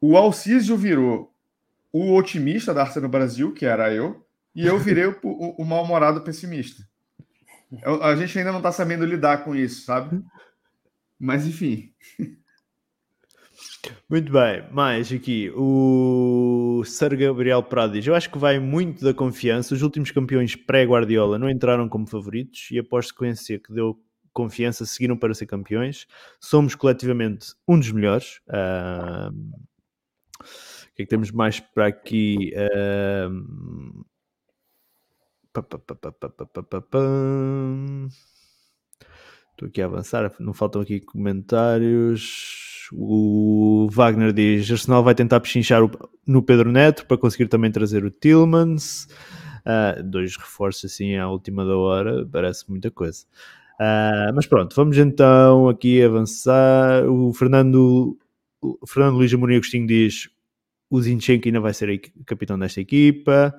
o Alcísio virou o otimista da Arsenal Brasil, que era eu, e eu virei o, o, o mal-humorado pessimista. Eu, a gente ainda não está sabendo lidar com isso, sabe? Mas enfim. Muito bem, mais aqui o Sir Gabriel Prado diz: Eu acho que vai muito da confiança. Os últimos campeões pré-Guardiola não entraram como favoritos e após sequência que deu confiança seguiram para ser campeões. Somos coletivamente um dos melhores. Uh... O que é que temos mais para aqui? Uh... Estou aqui a avançar, não faltam aqui comentários. O Wagner diz: Arsenal vai tentar pechinchar no Pedro Neto para conseguir também trazer o Tillmans. Uh, dois reforços assim à última da hora, parece muita coisa. Uh, mas pronto, vamos então aqui avançar. O Fernando, o Fernando Luís Amorim Agostinho diz: o Zinchenko ainda vai ser capitão desta equipa.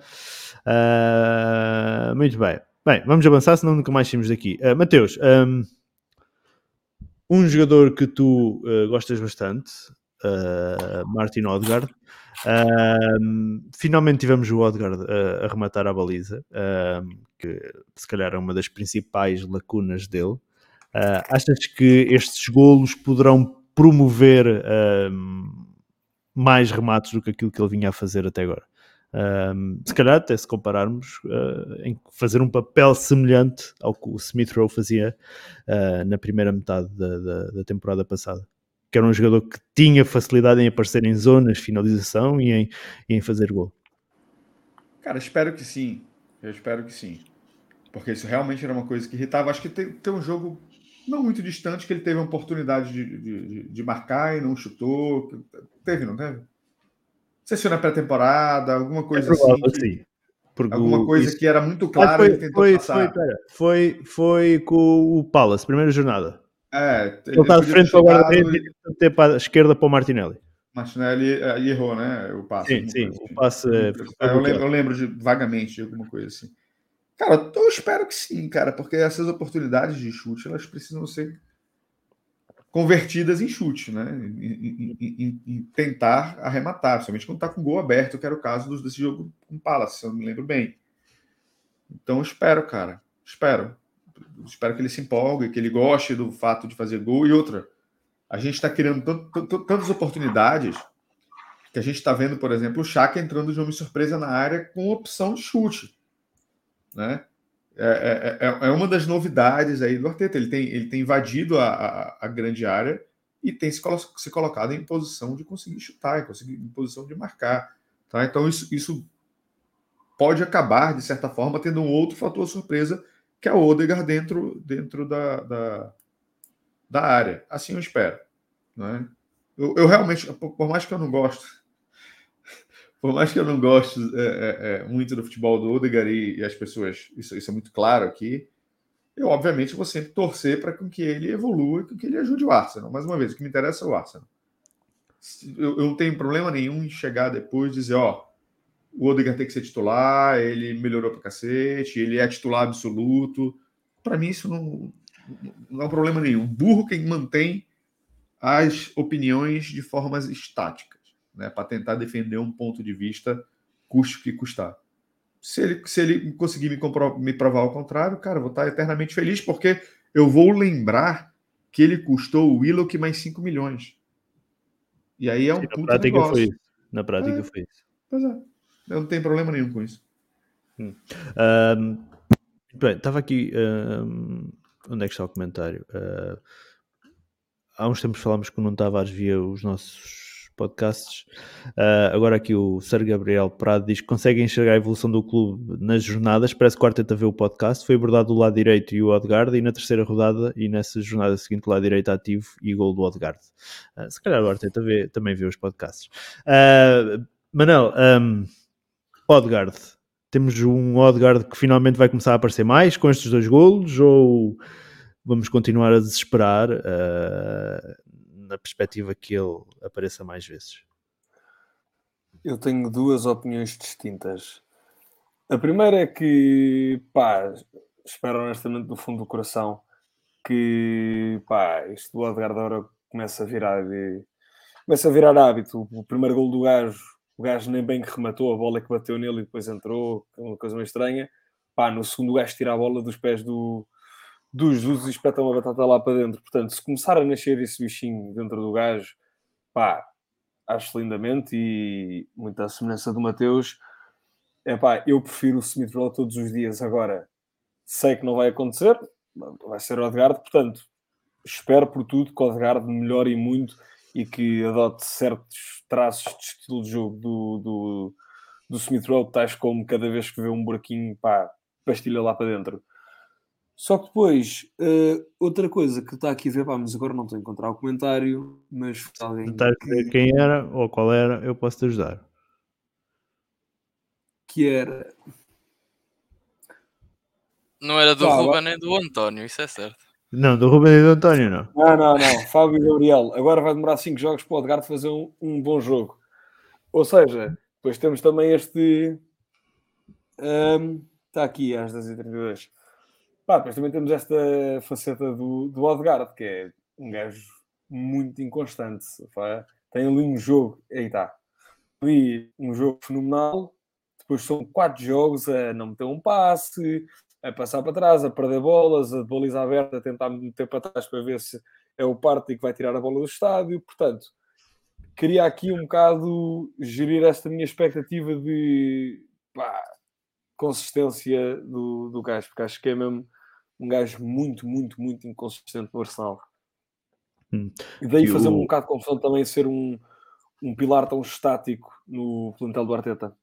Uh, muito bem. Bem, vamos avançar, senão nunca mais saímos daqui. Uh, Mateus, um, um, jogador que tu uh, gostas bastante, uh, Martin Odegaard, Um, finalmente tivemos o Odegaard a, a rematar a baliza, que se calhar é uma das principais lacunas dele. Uh, achas que estes golos poderão promover mais remates do que aquilo que ele vinha a fazer até agora? Um, se calhar até se compararmos uh, em fazer um papel semelhante ao que o Smith Rowe fazia uh, na primeira metade da, da, da, temporada passada que era um jogador que tinha facilidade em aparecer em zonas, finalização e em, e em fazer gol. Cara, espero que sim. Eu espero que sim. Porque isso realmente era uma coisa que irritava. Acho que tem, tem um jogo não muito distante que ele teve a oportunidade de, de, de marcar e não chutou. Teve, não teve? Sei se foi na pré-temporada, alguma coisa é provável, assim. Que, alguma coisa isso. que era muito clara. Foi, foi, foi, foi, foi, com o Palace, primeira jornada. É, ele está de frente para o guarda-redes e ter para a esquerda para o Martinelli. Martinelli uh, errou, né? O passe. Sim, sim. Assim. O passe. É, eu, lembro, eu lembro de, vagamente de alguma coisa assim. Cara, eu espero que sim, cara, porque essas oportunidades de chute elas precisam ser convertidas em chute, né? Em, em, em, tentar arrematar, somente quando está com gol aberto, que era o caso desse jogo com Palace, se eu me lembro bem. Então, espero, cara. Espero espero que ele se empolgue, que ele goste do fato de fazer gol. E outra, a gente está criando tantas oportunidades que a gente está vendo, por exemplo, o Chaka entrando de uma surpresa na área com opção de chute. Né? É, é, é, é uma das novidades aí do Arteta. Ele tem, ele tem invadido a, a, a grande área e tem se, se, colocado em posição de conseguir chutar, conseguir, em posição de marcar. Tá? Então, isso, isso pode acabar, de certa forma, tendo um outro fator surpresa que é o Odegaard dentro, dentro da, da, da área. Assim eu espero. Né? Eu, eu realmente, por mais que eu não gosto, por mais que eu não goste é, é, é, muito do futebol do Odegaard e, e, as pessoas, isso, isso é muito claro aqui, eu obviamente vou sempre torcer para que ele evolua e que ele ajude o Arsenal. Mais uma vez, o que me interessa é o Arsenal. Eu, eu não tenho problema nenhum em chegar depois e dizer, ó, o Odegaard tem que ser titular, ele melhorou pra cacete, ele é titular absoluto. Para mim, isso não, não é um problema nenhum. Burro quem mantém as opiniões de formas estáticas, né, para tentar defender um ponto de vista, custe o que custar. Se ele, se ele conseguir me, me provar ao contrário, cara, eu vou estar eternamente feliz, porque eu vou lembrar que ele custou o Willow mais 5 milhões. E aí é um prática negócio. Foi isso. Na prática é, foi isso. Pois é. Eu não tenho problema nenhum com isso. Hum. Um, bem, estava aqui. Um, onde é que está o comentário? Uh, há uns tempos falámos que o Nuno Tavares via os nossos podcasts. Uh, agora aqui o Sérgio Gabriel Prado diz que consegue enxergar a evolução do clube nas jornadas. Parece que o Arteta vê o podcast. Foi abordado do lado direito e o Odegaard. E na terceira rodada e nessa jornada seguinte, o lado direito ativo e gol do Odegaard. Uh, se calhar o Arteta vê, também vê os podcasts. Uh, Manel, um, Odegaard. Temos um Odegaard que finalmente vai começar a aparecer mais com estes dois golos ou vamos continuar a desesperar uh, na perspectiva que ele apareça mais vezes? Eu tenho duas opiniões distintas. A primeira é que, pá, espero honestamente do fundo do coração que, pá, isto do Odegaard agora começa a virar, começa a virar hábito. O primeiro gol do gajo o gajo nem bem que rematou a bola que bateu nele e depois entrou, é uma coisa meio estranha. Pá, no segundo gajo tira a bola dos pés do, do Jesus e espeta uma batata lá para dentro. Portanto, se começar a nascer esse bichinho dentro do gajo, pá, acho lindamente e muita semelhança do Mateus. É pá, eu prefiro o Smith Rowe todos os dias. Agora, sei que não vai acontecer, vai ser o Odegaard, portanto, espero por tudo que o Odegaard melhore muito e que adote certos traços de estilo de jogo do, do, do Smith Rowe, tais como cada vez que vê um buraquinho, pá, pastilha lá para dentro. Só que depois, uh, outra coisa que está aqui a ver, pá, mas agora não estou a encontrar o comentário, mas alguém. Que... Quem era ou qual era, eu posso te ajudar. Que era. Não era do Ruben nem do António, isso é certo. Não, do Ruben e do António, não. Não, não, não. Fábio e Gabriel. Agora vai demorar 5 jogos para o Edgar fazer um, um, bom jogo. Ou seja, depois temos também este. Um, está aqui às 10h32. Pá, depois também temos esta faceta do, do Odegaard, que é um gajo muito inconstante. Pá. Tem ali um jogo. Aí está. ali um jogo fenomenal, depois são quatro jogos a não meter um passe, a passar para trás, a perder bolas, a baliza aberta, a tentar meter para trás para ver se é o Party que vai tirar a bola do estádio. Portanto, queria aqui um bocado gerir esta minha expectativa de pá, consistência do, do gajo, porque acho que é mesmo um gajo muito, muito, muito inconsistente no Arsenal. Hum. E daí fazer-me um bocado de confusão também ser um, um pilar tão estático no plantel do Arteta.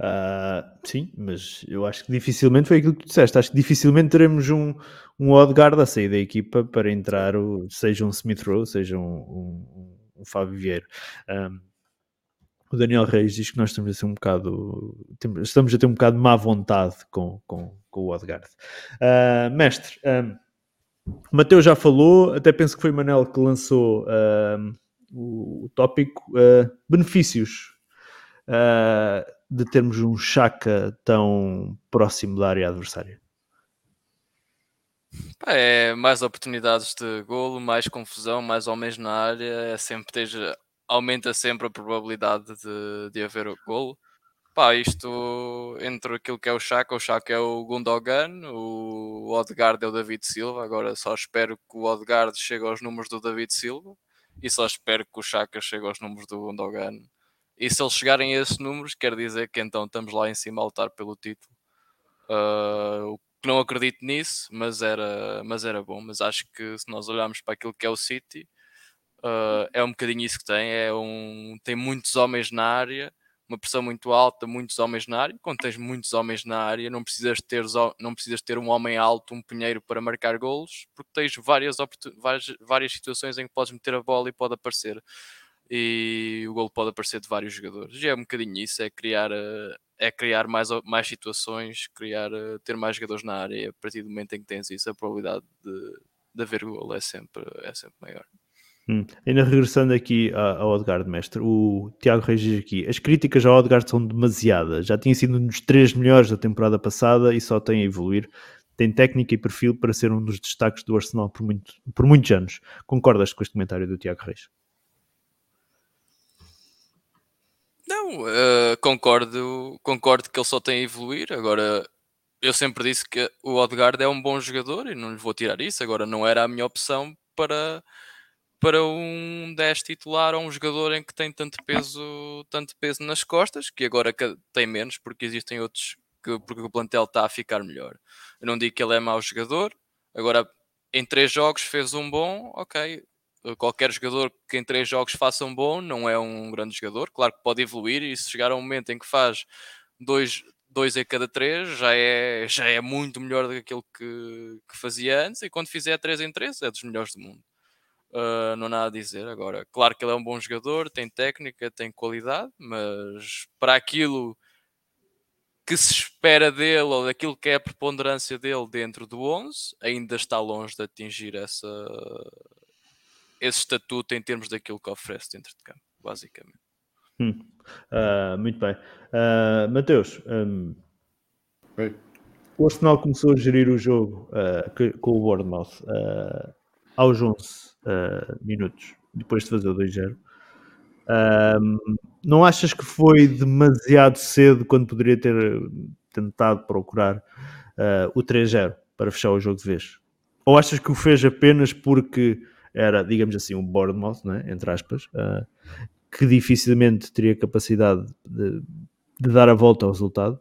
Uh, sim, mas eu acho que dificilmente foi aquilo que tu disseste. Acho que dificilmente teremos um, um Odegaard a sair da equipa para entrar, o, seja um Smith Rowe, seja um, um, um Fábio Vieira. Um, o Daniel Reis diz que nós estamos a ser um bocado estamos a ter um bocado de má vontade com, com, com o Odegaard. Uh, mestre, um, o Mateus já falou, até penso que foi o Manel que lançou o, o, tópico uh, benefícios de termos um Chaka tão próximo da área adversária? É mais oportunidades de golo, mais confusão, mais homens na área, é sempre teja, aumenta sempre a probabilidade de, de haver o golo. Pá, isto entre aquilo que é o Chaka, o Chaka é o Gundogan, o Odegaard é o David Silva. Agora só espero que o Odegaard chegue aos números do David Silva e só espero que o Chaka chegue aos números do Gundogan e se eles chegarem a esses números, quer dizer que então estamos lá em cima a lutar pelo título. Uh, não acredito nisso, mas era, mas era bom. Mas acho que se nós olharmos para aquilo que é o City, uh, é um bocadinho isso que tem. É um, tem muitos homens na área, uma pressão muito alta, muitos homens na área. Quando tens muitos homens na área, não precisas ter, não precisas ter um homem alto, um pinheiro para marcar golos, porque tens várias, várias, várias situações em que podes meter a bola e pode aparecer e o gol pode aparecer de vários jogadores. E é um bocadinho isso, é criar, eh, é criar mais, mais situações, criar, eh, ter mais jogadores na área. E a partir do momento em que tens isso, a probabilidade de, de haver gol é sempre, é sempre maior. Hum. Ainda regressando aqui ao Odgard, mestre, o Tiago Reis diz aqui: as críticas ao Odgard são demasiadas. Já tinha sido um dos três melhores da temporada passada e só tem a evoluir. Tem técnica e perfil para ser um dos destaques do Arsenal por, muito, por muitos anos. Concordas com este comentário do Tiago Reis? Não, uh, concordo, concordo que ele só tem a evoluir. Agora, eu sempre disse que o Odegaard é um bom jogador e não lhe vou tirar isso. Agora, não era a minha opção para, para um 10 titular ou um jogador em que tem tanto peso, tanto peso nas costas, que agora tem menos, porque existem outros que porque o plantel está a ficar melhor. Eu não digo que ele é mau jogador, agora em três jogos fez um bom, ok, qualquer jogador que em três jogos faça um bom não é um grande jogador. Claro que pode evoluir e se chegar a um momento em que faz dois, dois em cada três já é, já é muito melhor do que aquilo que, que fazia antes. E quando fizer três em três é dos melhores do mundo. Uh, não há nada a dizer. Agora, claro que ele é um bom jogador, tem técnica, tem qualidade, mas para aquilo que se espera dele ou daquilo que é a preponderância dele dentro do 11, ainda está longe de atingir essa, esse estatuto em termos daquilo que oferece dentro de campo, basicamente. Hum. Uh, muito bem. Uh, Mateus, um, o Arsenal começou a gerir o jogo uh, com o Bournemouth aos 11 minutos, depois de fazer o 2-0. não achas que foi demasiado cedo quando poderia ter tentado procurar o 3-0 para fechar o jogo de vez? Ou achas que o fez apenas porque era, digamos assim, um Bournemouth, né, entre aspas, uh, que dificilmente teria capacidade de, de, dar a volta ao resultado.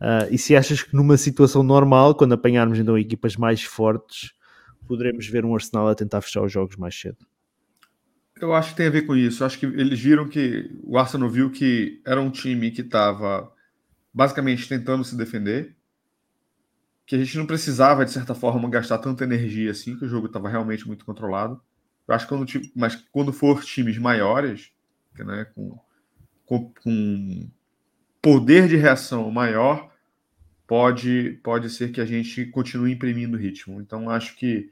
Uh, e se achas que numa situação normal, quando apanharmos então equipas mais fortes, poderemos ver um Arsenal a tentar fechar os jogos mais cedo? Eu acho que tem a ver com isso. acho que eles viram que o Arsenal viu que era um time que estava basicamente tentando se defender, que a gente não precisava, de certa forma, gastar tanta energia assim, que o jogo estava realmente muito controlado. Eu acho que quando, mas quando for times maiores, né, com, com, com poder de reação maior, pode, pode ser que a gente continue imprimindo ritmo. Então, acho que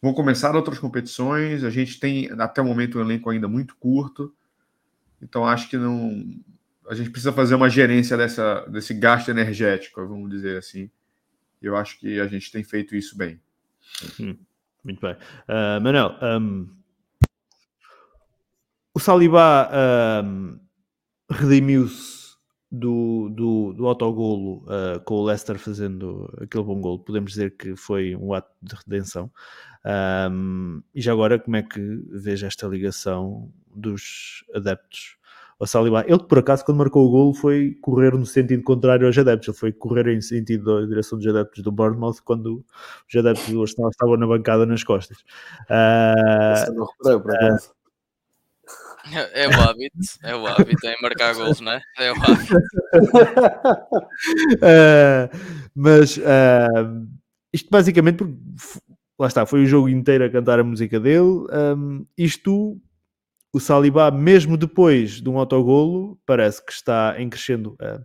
vão começar outras competições. A gente tem, até o momento, um elenco ainda muito curto. Então, acho que não. A gente precisa fazer uma gerência dessa, desse gasto energético, vamos dizer assim. Eu acho que a gente tem feito isso bem. Hum, muito bem. Uh, Manel, um, o Saliba um, redimiu-se do, do, do autogolo uh, com o Leicester fazendo aquele bom golo. Podemos dizer que foi um ato de redenção. Um, e já agora, como é que veja esta ligação dos adeptos ao Saliba? Ele, por acaso, quando marcou o golo, foi correr no sentido contrário aos adeptos. Ele foi correr em sentido da direção dos adeptos do Bournemouth quando os adeptos do Arsenal estavam na bancada nas costas. Uh, não reparei, por acaso. É o hábito, é o hábito, é marcar gols, não é? É o hábito. uh, mas uh, isto basicamente porque lá está, foi o jogo inteiro a cantar a música dele. Um, isto, o Saliba, mesmo depois de um autogolo, parece que está em crescendo. Uh,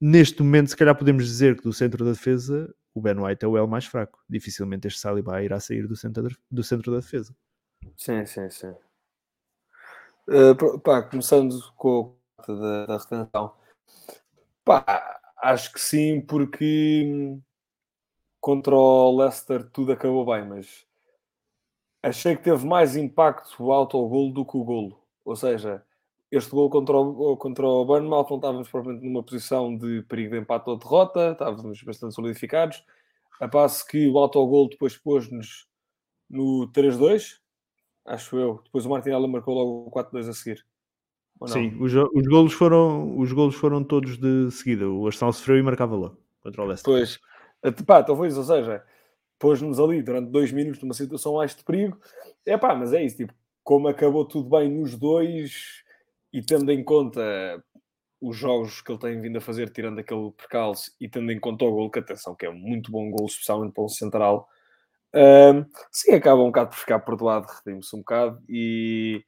neste momento, se calhar podemos dizer que do centro da defesa, o Ben White é o L mais fraco. Dificilmente este Saliba irá sair do centro, do centro da defesa. Sim, sim, sim. Uh, pá, começando com a da, da retenção, pá, acho que sim, porque contra o Leicester tudo acabou bem, mas achei que teve mais impacto o autogolo do que o golo. Ou seja, este gol contra o, contra o Bournemouth não estávamos propriamente numa posição de perigo de empate ou derrota, estávamos bastante solidificados. A passo que o autogol depois pôs-nos no 3-2, acho eu. Depois o Martinelli marcou logo o 4-2 a seguir. Sim, os, os, golos foram, os golos foram todos de seguida. O Arsenal sofreu e marcava logo contra o Leicester. Pois, pá, talvez, ou seja, pôs-nos ali durante dois minutos numa situação mais de perigo. É pá, mas é isso, tipo, como acabou tudo bem nos dois e tendo em conta os jogos que ele tem vindo a fazer, tirando aquele percalço e tendo em conta o gol, que atenção, que é um muito bom gol, especialmente para o central um, sim, acaba um bocado por ficar perdoado, redime-se um bocado e,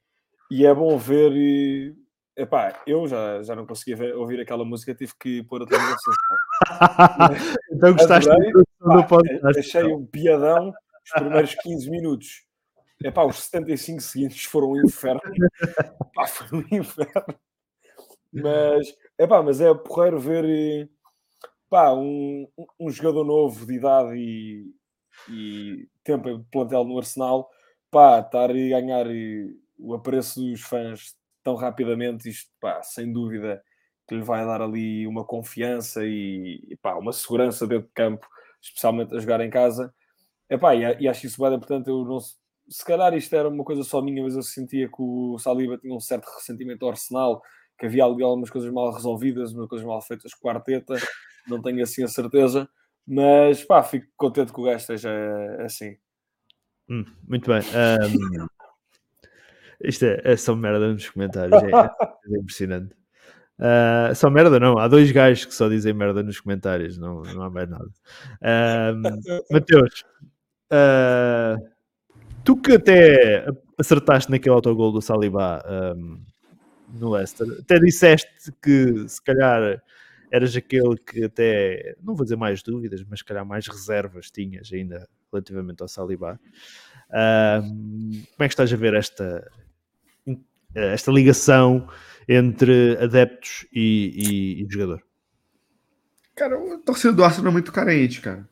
e é bom ver. E, epá, eu já, já não conseguia ver, ouvir aquela música, tive que pôr a televisão. então gostaste do podcast? Achei um piadão os primeiros 15 minutos. Epá, os 75 seguintes foram um inferno. Epá, foi um inferno. Mas, epá, mas é porreiro ver epá, um, um jogador novo de idade e, e tempo plantel no Arsenal, pá, estar a ganhar o apreço dos fãs tão rapidamente, isto, pá, sem dúvida que lhe vai dar ali uma confiança e, pá, uma segurança dentro de campo, especialmente a jogar em casa. Epá, e, e acho isso bem importante. Eu não, se calhar isto era uma coisa só minha, mas eu sentia que o Saliba tinha um certo ressentimento ao Arsenal, que havia ali algumas coisas mal resolvidas, umas coisas mal feitas com a Arteta, não tenho assim a certeza. Mas pá, fico contente que o gajo esteja assim. Hum, muito bem. Um, isto é, é só merda nos comentários, é, é impressionante. Uh, só merda não, há dois gajos que só dizem merda nos comentários, não, não há mais nada. Um, Mateus, uh, tu que até acertaste naquele autogol do Saliba um, no Leicester, até disseste que se calhar eras aquele que até, não vou dizer mais dúvidas, mas calhar mais reservas tinhas ainda relativamente ao Saliba. Uh, como é que estás a ver esta, esta ligação entre adeptos e, e, e jogador? Cara, o torcedor do Arsenal é muito carente, cara.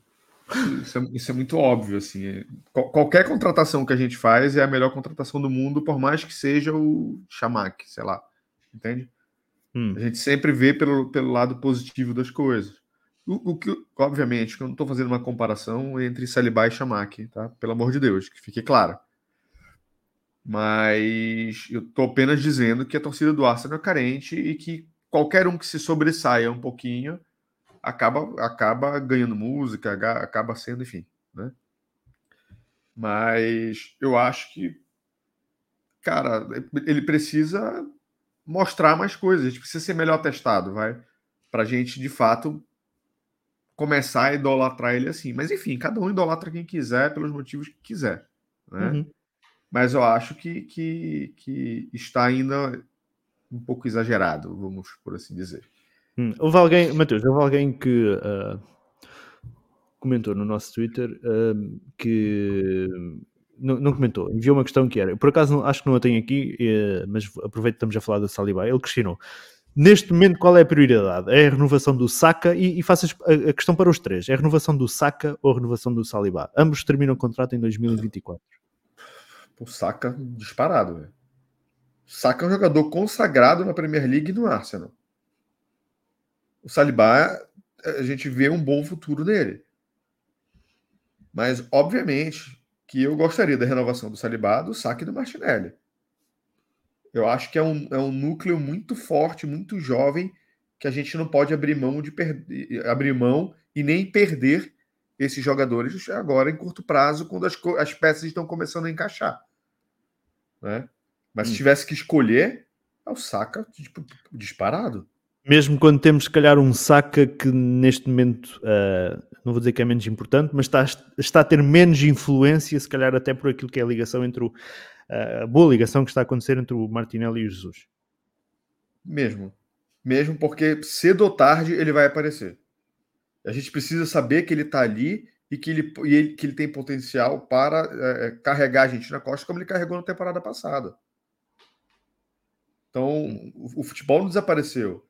Isso é, isso é, muito óbvio, assim. Qualquer contratação que a gente faz é a melhor contratação do mundo, por mais que seja o Chamac, sei lá. Entende? Hum. A gente sempre vê pelo, pelo lado positivo das coisas. O, o que, obviamente, eu não estou fazendo uma comparação entre Saliba e Chamac, tá? Pelo amor de Deus, que fique claro. Mas eu estou apenas dizendo que a torcida do Arsenal é carente e que qualquer um que se sobressaia um pouquinho acaba, acaba ganhando música, acaba sendo, enfim, né? Mas eu acho que, cara, ele precisa mostrar mais coisas. A gente precisa ser melhor testado, vai? Pra gente, de fato, começar a idolatrar ele assim. Mas, enfim, cada um idolatra quem quiser, pelos motivos que quiser, né? Uhum. Mas eu acho que, que, que está ainda um pouco exagerado, vamos por assim dizer. Hum. Houve alguém, Matheus, houve alguém que uh, comentou no nosso Twitter uh, que não, não, comentou, enviou uma questão que era, por acaso acho que não a tenho aqui, eh, mas aproveito que estamos a falar da Saliba. Ele questionou: neste momento, qual é a prioridade? É a renovação do Saka e, e a, questão para os três: é a renovação do Saka ou a renovação do Saliba? Ambos terminam o contrato em 2024. O Saka disparado, velho. Saka é um jogador consagrado na Premier League e no Arsenal. O Saliba, a gente vê um bom futuro nele. Mas, obviamente, que eu gostaria da renovação do Saliba, do Saka e do Martinelli. Eu acho que é um, é um núcleo muito forte, muito jovem, que a gente não pode abrir mão de abrir mão e nem perder esses jogadores agora em curto prazo, quando as, as peças estão começando a encaixar. Né? Mas hum. se tivesse que escolher, é o Saka tipo, disparado. Mesmo quando temos, se calhar, um Saka que neste momento, uh, não vou dizer que é menos importante, mas está, está a ter menos influência, se calhar até por aquilo que é a ligação entre o, uh, a boa ligação que está a acontecer entre o Martinelli e o Jesus. Mesmo. Mesmo porque cedo ou tarde ele vai aparecer. A gente precisa saber que ele está ali e que ele, e ele, que ele tem potencial para é, carregar a gente na costa, como ele carregou na temporada passada. Então, o, o, futebol não desapareceu.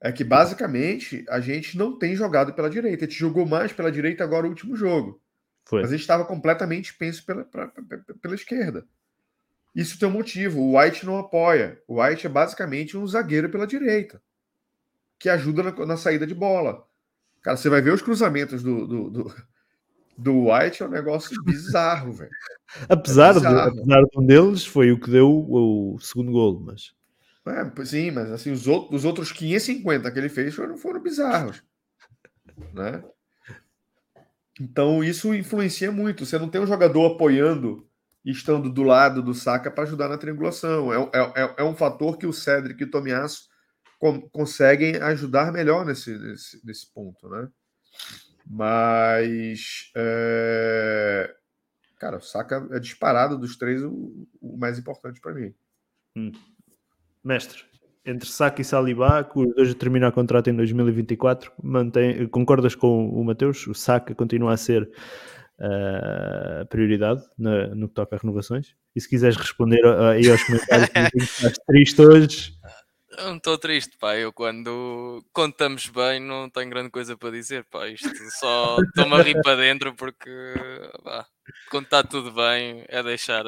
É que basicamente a gente não tem jogado pela direita. A gente jogou mais pela direita agora o último jogo. Foi. Mas a gente estava completamente penso pela, pra, pra, pela esquerda. Isso tem um motivo. O White não apoia. O White é basicamente um zagueiro pela direita que ajuda na, na saída de bola. Cara, você vai ver os cruzamentos do, do, do, do White, é um negócio bizarro, velho. Apesar, é bizarro. De, apesar de um deles, foi o que deu o, o segundo gol, mas. É, sim, mas assim, os, outros, os outros 550 que ele fez foram, foram bizarros. Né? Então isso influencia muito. Você não tem um jogador apoiando e estando do lado do Saka para ajudar na triangulação. É, é, é, é, um fator que o Cedric e o Tomiasso conseguem ajudar melhor nesse, nesse, nesse ponto, né? Mas, é... cara, o Saka é disparado dos três o, o mais importante para mim. Hum. Mestre, entre Saka e Saliba, que os dois terminam a contrato em 2024, mantém, concordas com o Mateus? O Saka continua a ser uh, a prioridade na, no que toca a renovações? E se quiseres responder aí aos comentários que estás triste hoje, não estou triste, pá. Eu quando, estamos bem não tenho grande coisa para dizer, pá. Isto só estou-me a rir para dentro porque pá, quando está tudo bem é deixar,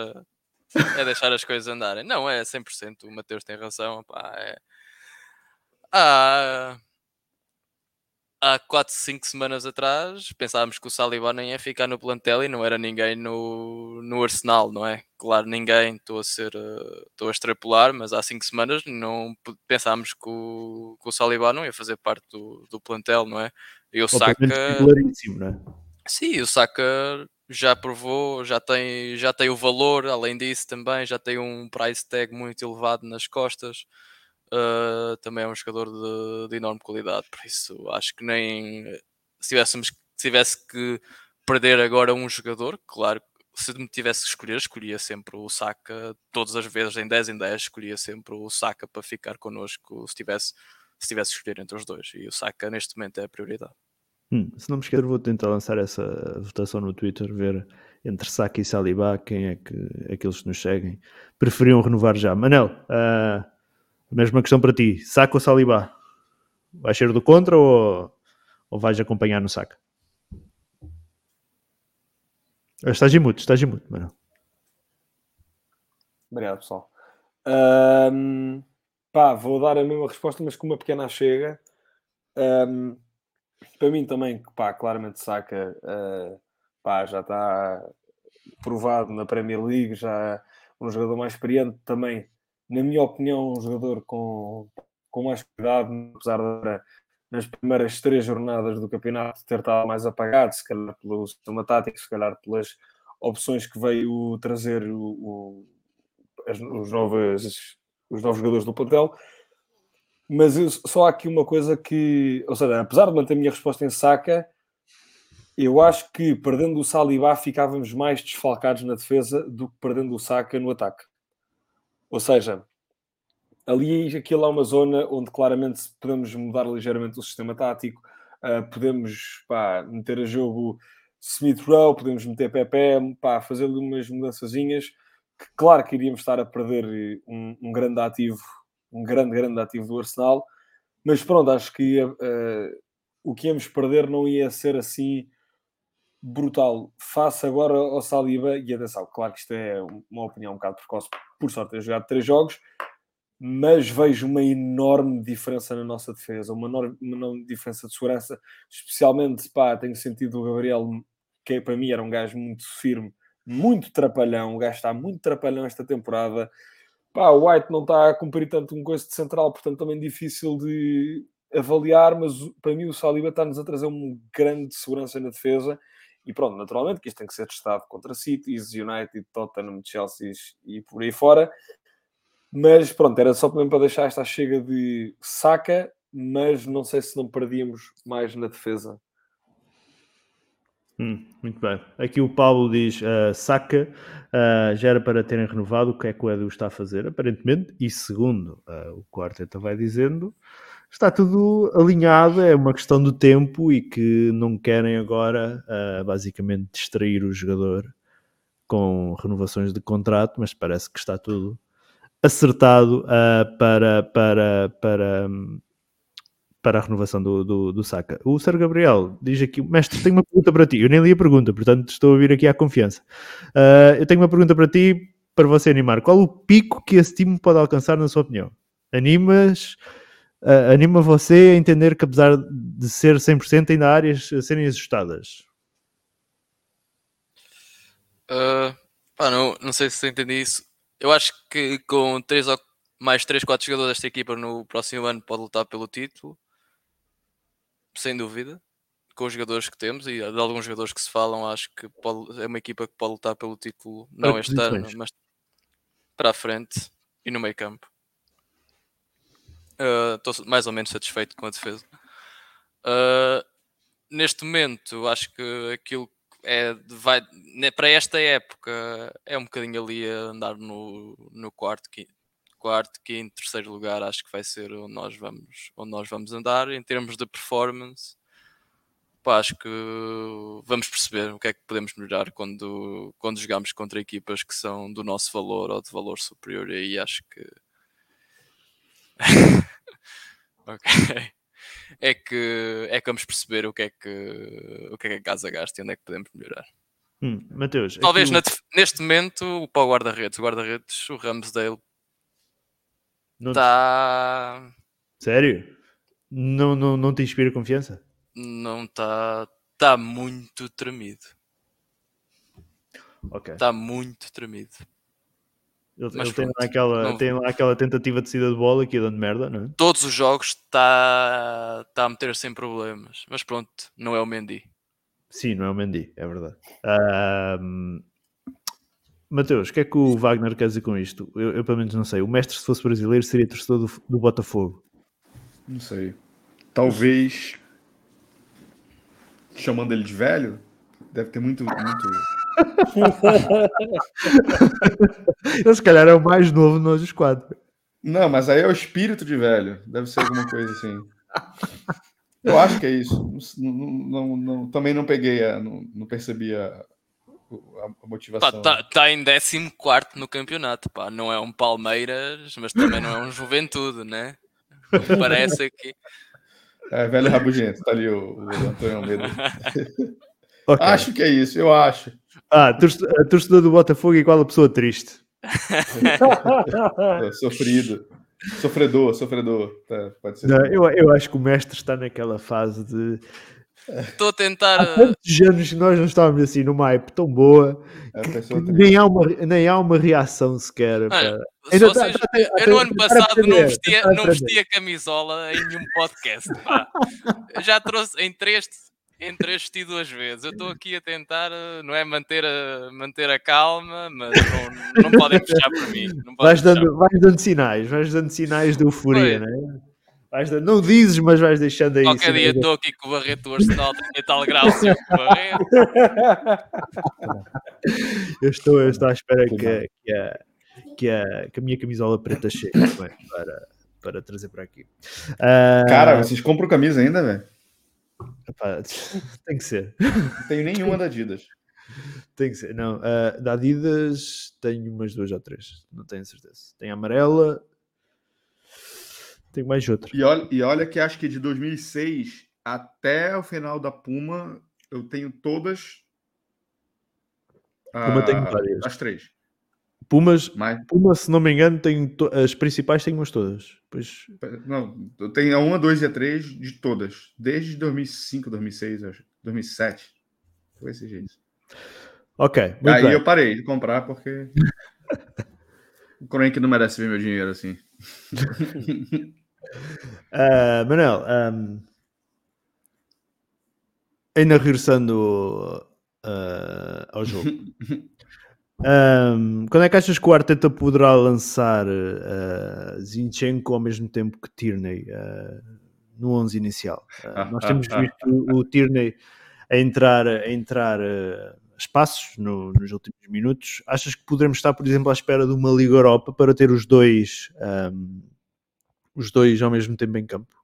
é deixar as coisas andarem. Não, é 100%. O Mateus tem razão, pá. É... Ah, há 4, 5 semanas atrás pensávamos que o Saliba nem ia ficar no plantel e não era ninguém no, no Arsenal, não é? Claro, ninguém, estou a ser, eh, estou a extrapolar, mas há 5 semanas não pensámos que o, que o Saliba não ia fazer parte do, do plantel, não é? E o Saka... não é? Sim, o Saka já provou, já tem, já tem o valor, além disso também já tem um price tag muito elevado nas costas uh, também é um jogador de, de, enorme qualidade, por isso acho que nem se tivéssemos se tivesse que perder agora um jogador, claro, se me tivesse que escolher, escolhia sempre o Saka, todas as vezes em 10 em 10, escolhia sempre o Saka para ficar connosco se tivesse, se tivesse que escolher entre os dois. E o Saka neste momento é a prioridade. Hum, se não me esquecer, vou tentar lançar essa votação no Twitter, ver entre Saka e Saliba quem é que aqueles que nos seguem preferiam renovar já. Manel, uh, Mesma questão para ti. Saca ou Saliba? Vais ser do contra ou, ou vais acompanhar no saca? Estás em mute, estás em mute, mano. Obrigado, pessoal. Um, pá, vou dar a mesma resposta, mas com uma pequena chega. Um, para mim também, pá, claramente saca, uh, pá, já está provado na Premier League, já um jogador mais experiente também na minha opinião, um jogador com, com mais cuidado, apesar de nas primeiras três jornadas do campeonato ter estado mais apagado, se calhar pelo sistema tático, se calhar pelas opções que veio trazer o, o, as, os, novos, os novos jogadores do plantel. Mas eu, só há aqui uma coisa que, ou seja, apesar de manter a minha resposta em saca, eu acho que perdendo o Saliba ficávamos mais desfalcados na defesa do que perdendo o Saka no ataque. Ou seja, ali aquilo é uma zona onde claramente podemos mudar ligeiramente o sistema tático, uh, podemos pá, meter a jogo Smith Rowe, podemos meter Pepe, pá, fazer umas mudançazinhas que claro que iríamos estar a perder um, um, grande ativo, um grande, grande ativo do Arsenal, mas pronto, acho que uh, o que íamos perder não ia ser assim brutal. Face agora ao Saliba e atenção, claro que isto é uma opinião um bocado precoce, por sorte ter jogado três jogos, mas vejo uma enorme diferença na nossa defesa, uma enorme, uma enorme diferença de segurança, especialmente, pá, tenho sentido o Gabriel, que para mim era um gajo muito firme, muito trapalhão, o gajo está muito trapalhão esta temporada, pá, o White não está a cumprir tanto um coisa de central, portanto também difícil de avaliar, mas para mim o Saliba está-nos a trazer uma grande segurança na defesa, e pronto, naturalmente que isto tem que ser testado contra Cities, United, Tottenham, Chelsea e por aí fora, mas pronto, era só mesmo para deixar esta chega de saca, mas não sei se não perdíamos mais na defesa. Hum, muito bem. Aqui o Paulo diz: uh, saca, uh, já era para terem renovado. O que é que o Edu está a fazer? Aparentemente, e segundo uh, o Quarteta vai dizendo, está tudo alinhado. É uma questão do tempo e que não querem agora, basicamente, distrair o jogador com renovações de contrato, mas parece que está tudo acertado uh, para, para, para, para a renovação do, do, do. O Sérgio Gabriel diz aqui, mestre, tenho uma pergunta para ti. Eu nem li a pergunta, portanto estou a vir aqui à confiança. Uh, eu tenho uma pergunta para ti, para você animar. Qual o pico que esse time pode alcançar, na sua opinião? Animas, uh, anima você a entender que apesar de ser 100% ainda há áreas a serem ajustadas? Uh, ah, não, não sei se entendi isso. Eu acho que com três ou mais 3, 4 jogadores desta equipa no próximo ano pode lutar pelo título. Sem dúvida. Com os jogadores que temos e de alguns jogadores que se falam, acho que pode, é uma equipa que pode lutar pelo título, não este ano, mas para a frente e no meio campo. Estou uh, mais ou menos satisfeito com a defesa. Uh, neste momento, acho que aquilo é, vai, né, para esta época é um bocadinho ali a andar no, no quarto, quinto, quarto, quinto, terceiro lugar, acho que vai ser onde nós vamos, onde nós vamos andar em termos de performance. Pá, acho que vamos perceber o que é que podemos melhorar quando, quando jogamos contra equipas que são do nosso valor ou de valor superior. E aí acho que. ok é que é que vamos perceber o que é que o que é que a casa gasta e onde é que podemos melhorar. Hum, Mateus, talvez neste momento o para o guarda-redes, o guarda-redes, o Ramsdale está. Não... Sério? Não, não, não te inspira confiança? Não está. Está muito tremido. Ok. Está muito tremido. Ele, ele tem, lá aquela, não... tem lá aquela tentativa de saída de bola que dando merda, não é? Todos os jogos está tá a meter sem problemas. Mas pronto, não é o Mendy. Sim, não é o Mendy, é verdade. Um... Mateus, o que é que o Wagner quer dizer com isto? Eu, eu, pelo menos não sei. O mestre, se fosse brasileiro, seria torcedor do, do Botafogo. Não sei. Talvez chamando ele de velho, deve ter muito, muito Eu, se calhar, é o mais novo de nós os quatro. Não, mas aí é o espírito de velho. Deve ser alguma coisa assim. Eu acho que é isso. Não, não, não, também não peguei, a, não, não percebi a, a motivação. Tá, tá, tá em 14 no campeonato. Pá. Não é um Palmeiras, mas também não é um Juventude, né? Parece aqui. É, velho rabugento. Tá ali o, o Antônio Almeida. okay. Acho que é isso, eu acho. Ah, torcedor do Botafogo é igual a pessoa triste. Sofrido. Sofredor, sofredor. Tá, pode ser. Não, eu, eu acho que o mestre está naquela fase de. Estou a tentar. Há tantos anos nós não estávamos assim numa hype tão boa que, que nem, há uma, nem há uma reação sequer. Ainda vocês, tá, tá, eu no ano passado não vestia, não vestia camisola em nenhum podcast. Pá. Já trouxe em três entre este duas vezes. Eu estou aqui a tentar, eh, não é manter a, manter a calma, mas não, não podem fechar por mim. Vais dando, vais dando sinais, vais dando sinais de euforia, não é? Vais não dizes, mas vais deixando aí. Qualquer dia estou aqui com o Barreto do Arsenal, tenho tal grau Barreto. Eu estou, eu estou à espera que, que, a, que, a, que a minha camisola preta chegue para, para trazer para aqui. Uh... Cara, vocês compram camisa ainda, velho? Tem que ser. Não tenho nenhuma da Adidas. Tem que ser. Não, uh, da Adidas tenho umas duas ou três. Não tenho certeza. Tem a amarela. Tenho mais outra. E olha, e olha que acho que de 2006 até o final da Puma eu tenho todas Puma tem Ah, várias. As três. Pumas, Mas, Puma, se não me engano, tem to- as principais têm umas todas. Pois, não, eu tenho a 1, a 2 e a 3 de todas. Desde 2005, 2006, eu acho. 2007. Foi esse jeito. ok, Aí bem. eu parei de comprar porque o Cronk não merece ver meu dinheiro assim. Ah, Manel, ahm, ainda regressando ah, ao jogo. Ahm, quando é que achas que o Arteta poderá lançar ah, Zinchenko ao mesmo tempo que Tierney no 11 inicial? Nós temos visto o Tierney a entrar, a entrar espaços no- nos últimos minutos. Achas que poderemos estar, por exemplo, à espera de uma Liga Europa para ter os dois, ahm, os dois ao mesmo tempo em campo?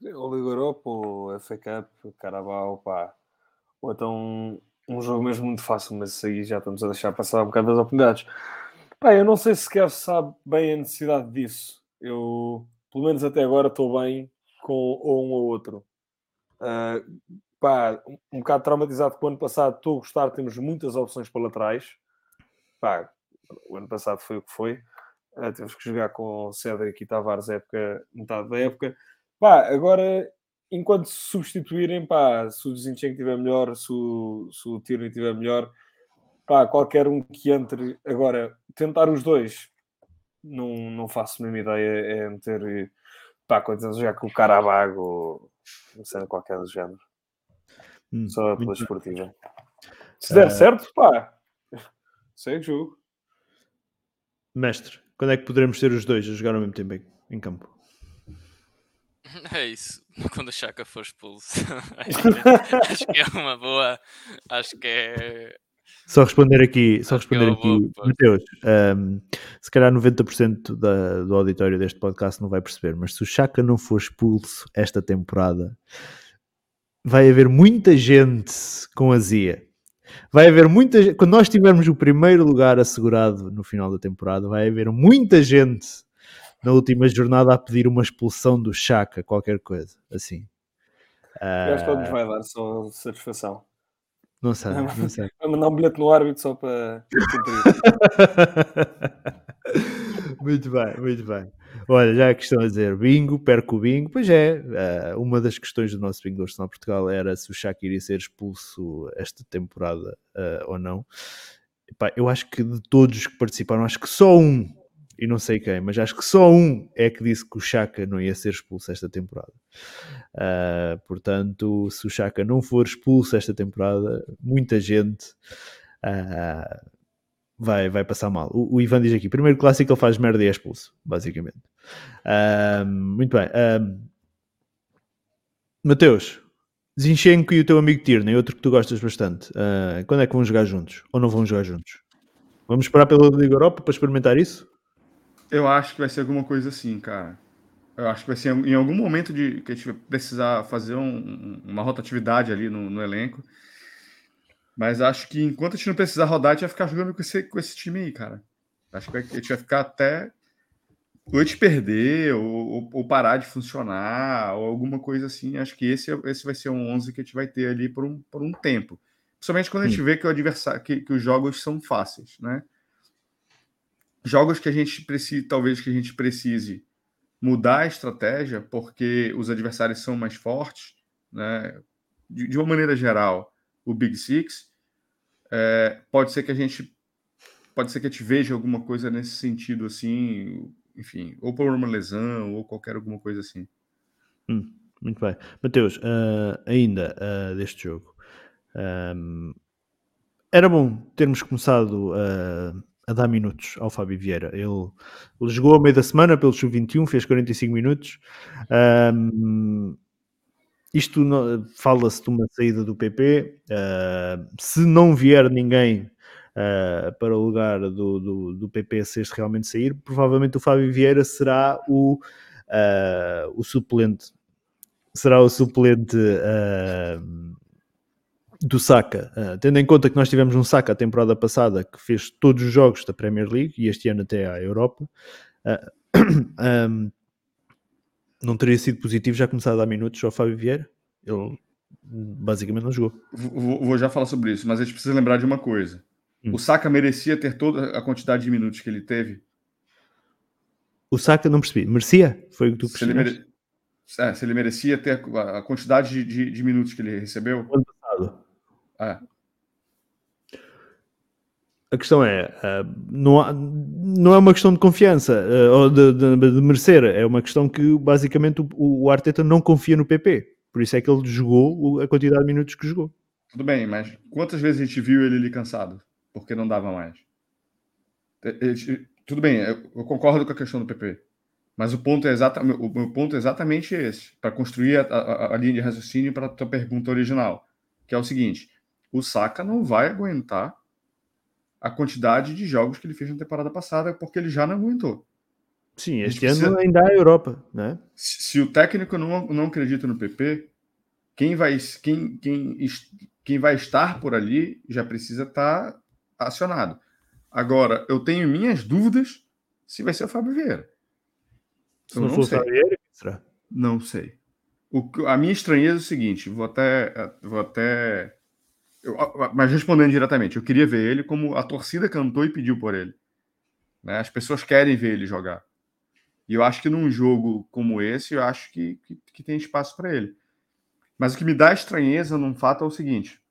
O Liga Europa, o FA Cup, Carabao, pá. Ou então um jogo mesmo muito fácil, mas isso aí já estamos a deixar passar um bocado das oportunidades. Pá, eu não sei se sequer sabe bem a necessidade disso. Eu, pelo menos até agora, estou bem com ou um ou outro. Ah, pá, um bocado traumatizado com o ano passado, estou a gostar, temos muitas opções para laterais. Pá, o ano passado foi o que foi. Ah, temos que jogar com Cédric e Tavares época, metade da época. Pá, agora, enquanto se substituírem, pá, se o Zinchenko estiver melhor, se o, se o Tierney estiver melhor, pá, qualquer um que entre. Agora, tentar os dois, não, não faço a mesma ideia, é meter, pá, quando jogar com o Carabago ou sei, qualquer do género, Hum, só pela esportiva. Se der Eh, certo, pá, segue o jogo. Mestre, quando é que poderemos ter os dois a jogar ao mesmo tempo em, em campo? É isso, quando o Chaka for expulso. acho que é uma boa. Acho que é. Só responder aqui, só Acho é responder boa aqui. Mateus. ahm, se calhar 90% da, do auditório deste podcast não vai perceber, mas se o Chaka não for expulso esta temporada, vai haver muita gente com azia. Vai haver muita gente, quando nós tivermos o primeiro lugar assegurado no final da temporada, vai haver muita gente na última jornada a pedir uma expulsão do Chaka, qualquer coisa, assim. Eu acho que nos Ah, vai dar só satisfação. Não sei, não sei. Vai mandar um bilhete no árbitro só para muito bem, muito bem. Olha, já que estão a dizer bingo, perco o bingo, pois é, eh, uma das questões do nosso bingo do Arsenal Portugal era se o Shaq iria ser expulso esta temporada eh, ou não. Epá, eu acho que de todos os que participaram, acho que só um, e não sei quem, mas acho que só um é que disse que o Chaka não ia ser expulso esta temporada. Ah, portanto, se o Chaka não for expulso esta temporada, muita gente ah, vai, vai passar mal. O, o Ivan diz aqui: primeiro clássico ele faz merda e é expulso, basicamente. Ah, muito bem. Ah, Mateus, Zinchenko e o teu amigo Tierney, outro que tu gostas bastante, quando é que vão jogar juntos? Ou não vão jogar juntos? Vamos esperar pela Liga Europa para experimentar isso? Eu acho que vai ser alguma coisa assim, cara. Eu acho que vai ser em algum momento de que a gente vai precisar fazer um- uma rotatividade ali no, no elenco. Mas acho que enquanto a gente não precisar rodar, a gente vai ficar jogando com esse, com esse time aí, cara. Acho que a gente vai ficar até ou gente perder, ou, ou- parar de funcionar, ou alguma coisa assim. Acho que esse, esse vai ser um 11 que a gente vai ter ali por um, por um tempo. Principalmente quando a gente vê que o adversário, que, que os jogos são fáceis, né? Jogos que a gente precisa, talvez que a gente precise mudar a estratégia, porque os adversários são mais fortes, né? De, de uma maneira geral, o Big Six, é, pode ser que a gente pode ser que a gente veja alguma coisa nesse sentido assim, enfim, ou por uma lesão ou qualquer alguma coisa assim. Hum, muito bem. Mateus, ah, ainda ah, deste jogo, ahm, era bom termos começado ah, a dar minutos ao Fábio Vieira. Ele, ele jogou ao meio da semana pelo Sub-21, fez 45 minutos. Ahm, isto fala-se de uma saída do PP. ah, se não vier ninguém ah, para o lugar do, do, do PP, se este realmente sair, provavelmente o Fábio Vieira será o, ah, o suplente será o suplente do Saka. Ah, tendo em conta que nós tivemos um Saka a temporada passada que fez todos os jogos da Premier League e este ano até à Europa, ah, ahm, não teria sido positivo já começar a dar minutos ao Fábio Vieira? Ele basicamente não jogou. Vou, vou já falar sobre isso, mas a gente precisa lembrar de uma coisa. Hum. O Saka merecia ter toda a quantidade de minutos que ele teve. O Saka, não percebi. Merecia? Foi o que tu Se ele, percebeste? mere... é, se ele merecia ter a a quantidade de, de- de minutos que ele recebeu. O ano passado. É. A questão é, ah, não, há- não é uma questão de confiança ah, ou de, de- de merecer, é uma questão que basicamente o, o Arteta não confia no PP. Por isso é que ele jogou a quantidade de minutos que jogou. Tudo bem, mas quantas vezes a gente viu ele ali cansado? Porque não dava mais. E- e- Tudo bem, eu eu concordo com a questão do PP. Mas o ponto é exatamente, o meu ponto é exatamente esse, para construir a, a- a linha de raciocínio para a tua pergunta original, que é o seguinte: o Saka não vai aguentar a quantidade de jogos que ele fez na temporada passada, porque ele já não aguentou. Sim, este ano precisa- ainda há a Europa, não é? Se, se o técnico não, não acredita no PP, quem vai, quem, quem, quem vai estar por ali já precisa estar acionado. Agora, eu tenho minhas dúvidas se vai ser o Fábio Vieira. Se Eu não, não for sei. Fábio Vieira, quem será? Não sei. O a minha estranheza é o seguinte, vou até, vou até, eu- mas respondendo diretamente, eu queria ver ele como a torcida cantou e pediu por ele. né? As pessoas querem ver ele jogar. E eu acho que num jogo como esse, eu acho que, que, que tem espaço para ele. Mas o que me dá estranheza num fato é o seguinte: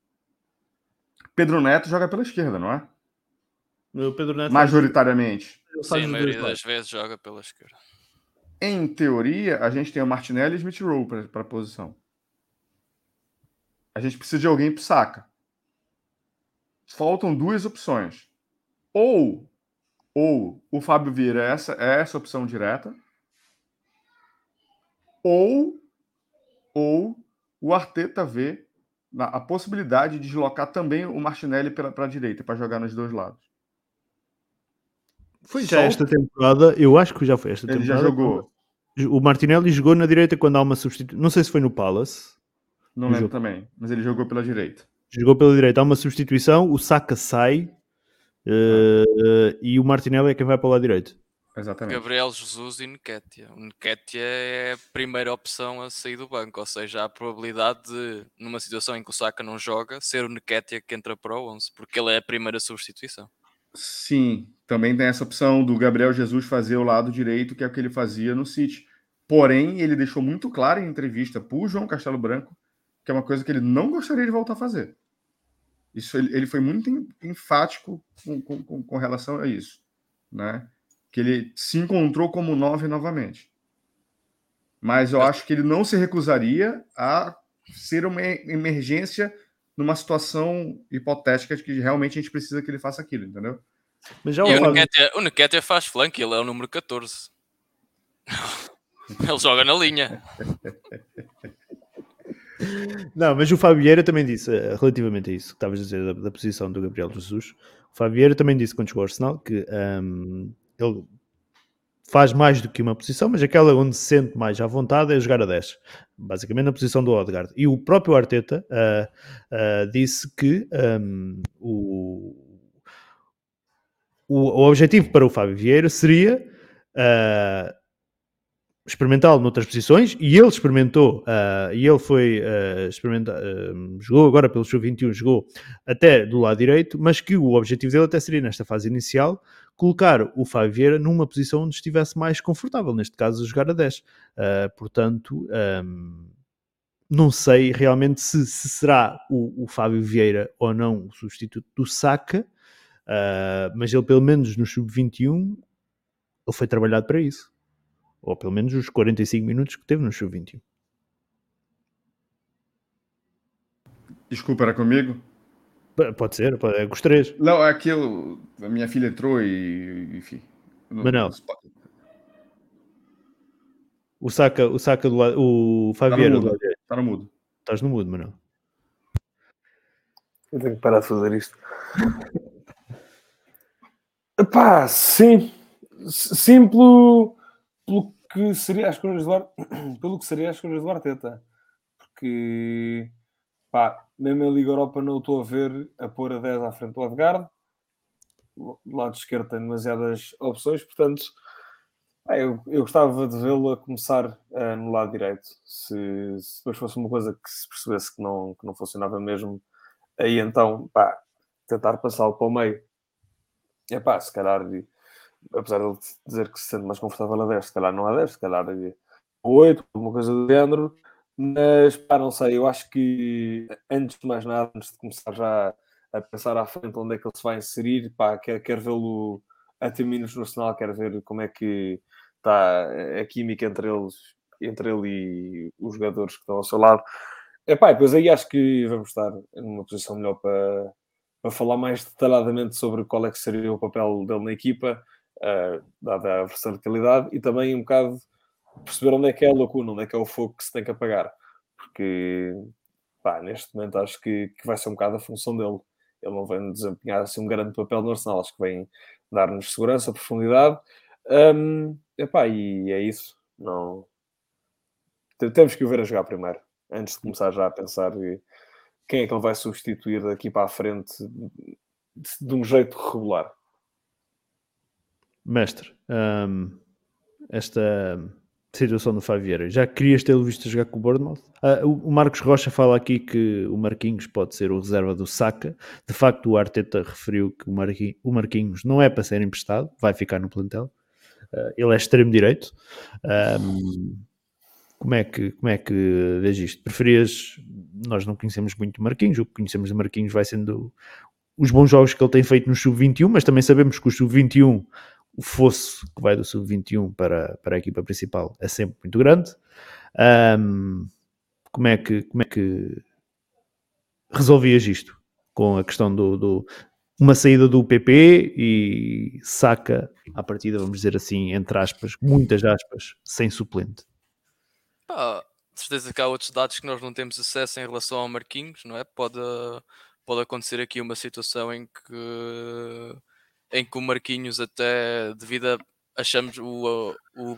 Pedro Neto joga pela esquerda, não é? O Pedro Neto Majoritariamente. ele faz Sim, a maioria das vezes joga pela esquerda. Em teoria, a gente tem o Martinelli e Smith Rowe para a posição. A gente precisa de alguém para saca. Faltam duas opções. Ou, ou o Fábio Vieira é essa, é essa opção direta, ou, ou o Arteta vê a possibilidade de deslocar também o Martinelli para a direita, para jogar nos dois lados. Foi já esta temporada, eu acho que já foi esta Ele já temporada. jogou. O Martinelli jogou na direita quando há uma substituição. Não sei se foi no Palace. Não Ele lembro jogou. também, mas ele jogou pela direita. Jogou pela direita, há uma substituição, o Saka sai eh, e o Martinelli é quem vai para o lado direito. Exatamente. Gabriel Jesus e Nketiah. O Nketiah é a primeira opção a sair do banco, ou seja, há a probabilidade de, numa situação em que o Saka não joga, ser o Nketiah que entra para o 11, porque ele é a primeira substituição. Sim, também tem essa opção do Gabriel Jesus fazer o lado direito, que é o que ele fazia no City. Porém, ele deixou muito claro em entrevista para o João Castelo Branco que é uma coisa que ele não gostaria de voltar a fazer. Isso ele, ele foi muito en- enfático com, com- com- com relação a isso, né? Que ele se encontrou como nove novamente. Mas eu acho que ele não se recusaria a ser uma emergência numa situação hipotética de que realmente a gente precisa que ele faça aquilo, entendeu? Mas já E o Nketiah, o Nketiah faz flanco, ele é o número 14. ele joga na linha. Não, mas o Fábio Vieira também disse, eh, relativamente a isso que estavas a dizer da, da posição do Gabriel Jesus, o Fábio Vieira também disse quando chegou ao Arsenal que ahm, ele faz mais do que uma posição, mas aquela onde se sente mais à vontade é jogar a 10, basicamente na posição do Odegaard. E o próprio Arteta ah, ah, disse que ahm, o, o, o objetivo para o Fábio Vieira seria ah, experimentá-lo noutras posições e ele experimentou ah, e ele foi ah, experimentar ah, jogou agora pelo sub-21 jogou até do lado direito mas que o objetivo dele até seria nesta fase inicial colocar o Fábio Vieira numa posição onde estivesse mais confortável neste caso jogar a 10 Ah, portanto ahm, não sei realmente se, se será o, o Fábio Vieira ou não o substituto do Saka ah, mas ele pelo menos no sub-21 ele foi trabalhado para isso ou pelo menos os 45 minutos que teve no Sub-21. Desculpa, era comigo? P- Pode ser, pode, é com os três. Não, é que eu, a minha filha entrou e, enfim. não- Manel. O Saka, o Saka do lado, o Tá Fábio Vieira no do mudo. Tá. Estás no mudo, Manuel. Eu tenho que parar de fazer isto. Pá, sim. Sim, pelo, pelo que seria as escolhas do pelo que seria as escolhas do Arteta. Porque, pá, mesmo em Liga Europa não estou a ver a pôr a 10 à frente do Odegaard. Do lado esquerdo tem demasiadas opções, portanto, Ah, eu, eu gostava de vê-lo a começar uh, no lado direito. Se, se, depois fosse uma coisa que se percebesse que não, que não funcionava mesmo, aí então, pá, tentar passá-lo para o meio. É pá, se calhar, apesar de ele dizer que se sente mais confortável a 10, se calhar não a 10, se calhar a 8, alguma coisa do género. Mas, pá, não sei, eu acho que antes de mais nada, antes de começar já a pensar à frente onde é que ele se vai inserir, pá, quero, quero vê-lo a ter minutos no Arsenal, quero ver como é que está a química entre eles, entre ele e os jogadores que estão ao seu lado. Epá, depois aí acho que vamos estar numa posição melhor para, para falar mais detalhadamente sobre qual é que seria o papel dele na equipa, uh, dada a versatilidade, e também um bocado perceber onde é que é a lacuna, onde é que é o fogo que se tem que apagar. Porque, pá, neste momento acho que, que vai ser um bocado a função dele. Ele não vem desempenhar assim, um grande papel no Arsenal, acho que vem dar-nos segurança, profundidade. Um, epá, e é isso. Não... Temos que o ver a jogar primeiro, antes de começar já a pensar quem é que ele vai substituir daqui para a frente de um jeito regular. Mestre, um, esta situação do Favieira. Já querias tê-lo visto jogar com o Bournemouth? Ah, o Marcos Rocha fala aqui que o Marquinhos pode ser o reserva do Saka. De facto, o Arteta referiu que o Marquinhos não é para ser emprestado, vai ficar no plantel. Uh, ele é extremo direito. Um, como é que como é que vês isto? Preferias? Nós não conhecemos muito Marquinhos. O que conhecemos de Marquinhos vai sendo os bons jogos que ele tem feito no sub-21, mas também sabemos que o sub-21 o fosso que vai do sub-21 para, para a equipa principal é sempre muito grande. Um, como, é que, como é que resolvias isto? Com a questão do, do uma saída do PP e saca à partida, vamos dizer assim, entre aspas, muitas aspas, sem suplente. Ah, certeza que há outros dados que nós não temos acesso em relação ao Marquinhos, não é? Pode, pode acontecer aqui uma situação em que em que o Marquinhos até devido a achamos o, o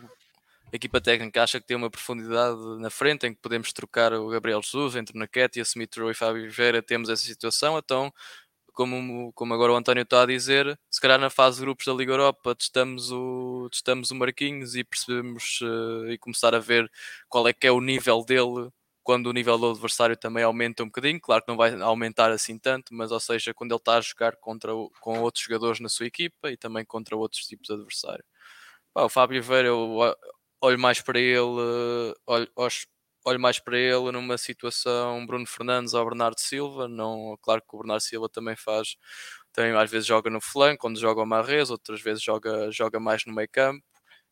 a equipa técnica acha que tem uma profundidade na frente em que podemos trocar o Gabriel Jesus entre Naquete, Smith Rowe e Fábio Vieira temos essa situação, então como, como agora o António está a dizer, se calhar na fase de grupos da Liga Europa testamos o, testamos o Marquinhos e percebemos uh, e começar a ver qual é que é o nível dele quando o nível do adversário também aumenta um bocadinho, claro que não vai aumentar assim tanto, mas ou seja, quando ele está a jogar contra o, com outros jogadores na sua equipa e também contra outros tipos de adversário. Pá, o Fábio Vieira, eu olho mais para ele, olho, olho mais para ele numa situação Bruno Fernandes ou Bernardo Silva, não, claro que o Bernardo Silva também faz, também às vezes joga no flanco, quando joga o Marrez, outras vezes joga, joga mais no meio campo,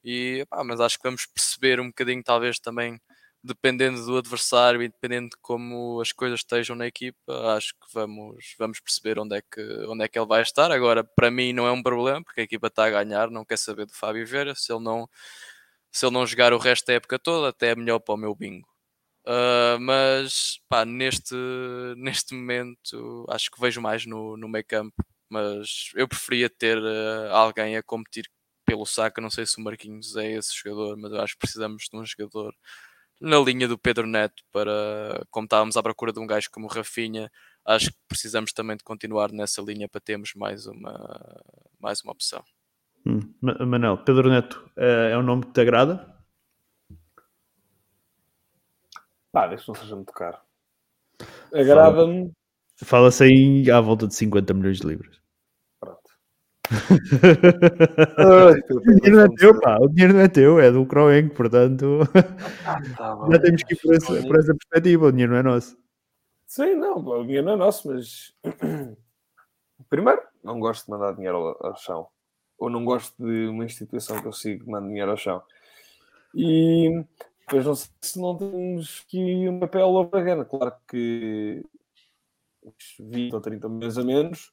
e, pá, mas acho que vamos perceber um bocadinho talvez também dependendo do adversário e dependendo de como as coisas estejam na equipa, acho que vamos, vamos perceber onde é, que, onde é que ele vai estar. Agora, para mim, não é um problema, porque a equipa está a ganhar, não quer saber do Fábio Vieira. Se ele não, se ele não jogar o resto da época toda, até é melhor para o meu bingo. Uh, mas pá, neste, neste momento acho que vejo mais no, no meio campo. Mas eu preferia ter uh, alguém a competir pelo saco. Não sei se o Marquinhos é esse jogador, mas eu acho que precisamos de um jogador na linha do Pedro Neto para, como estávamos à procura de um gajo como o Rafinha, acho que precisamos também de continuar nessa linha para termos mais uma, mais uma opção. Hum. Manel, Pedro Neto é, é um nome que te agrada? Pá, deixa não seja muito caro. Agrada-me. Fala-se aí à volta de 50 milhões de libras o dinheiro não é teu, pá. O dinheiro não é teu, é do Croen, portanto ah, tá já temos que ir por essa, por essa perspectiva. O dinheiro não é nosso. Sim, não, o dinheiro não é nosso, mas primeiro, não gosto de mandar dinheiro ao, ao chão. Ou não gosto de uma instituição que eu sigo que manda dinheiro ao chão. E depois não sei se não temos aqui um papel over Claro que 20 ou 30 milhões a menos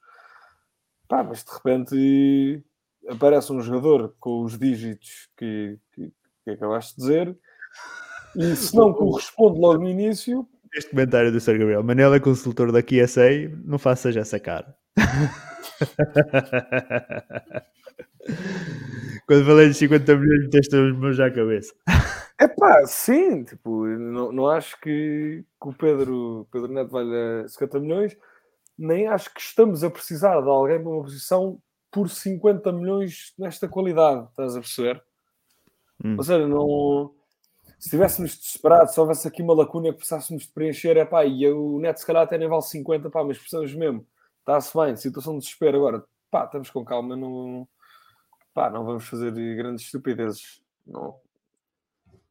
Pá, mas de repente aparece um jogador com os dígitos que, que, que acabaste de dizer e se não corresponde logo no início. Este comentário do Sr. Gabriel, Manel é consultor da QSA, não faças essa cara. Quando falei de 50 milhões, meteste os meus já à cabeça. É pá, sim, tipo, não, não acho que, que o Pedro, Pedro Neto valha 50 milhões nem acho que estamos a precisar de alguém para uma posição por 50 milhões nesta qualidade, estás a perceber? Hum. Ou seja, não. Se estivéssemos desesperados, se houvesse aqui uma lacuna que precisássemos de preencher, é pá, e o neto se calhar até nem vale 50, pá, mas precisamos mesmo. Está-se bem, situação de desespero. Agora, pá, estamos com calma, não, pá, não vamos fazer grandes estupidezes. Não.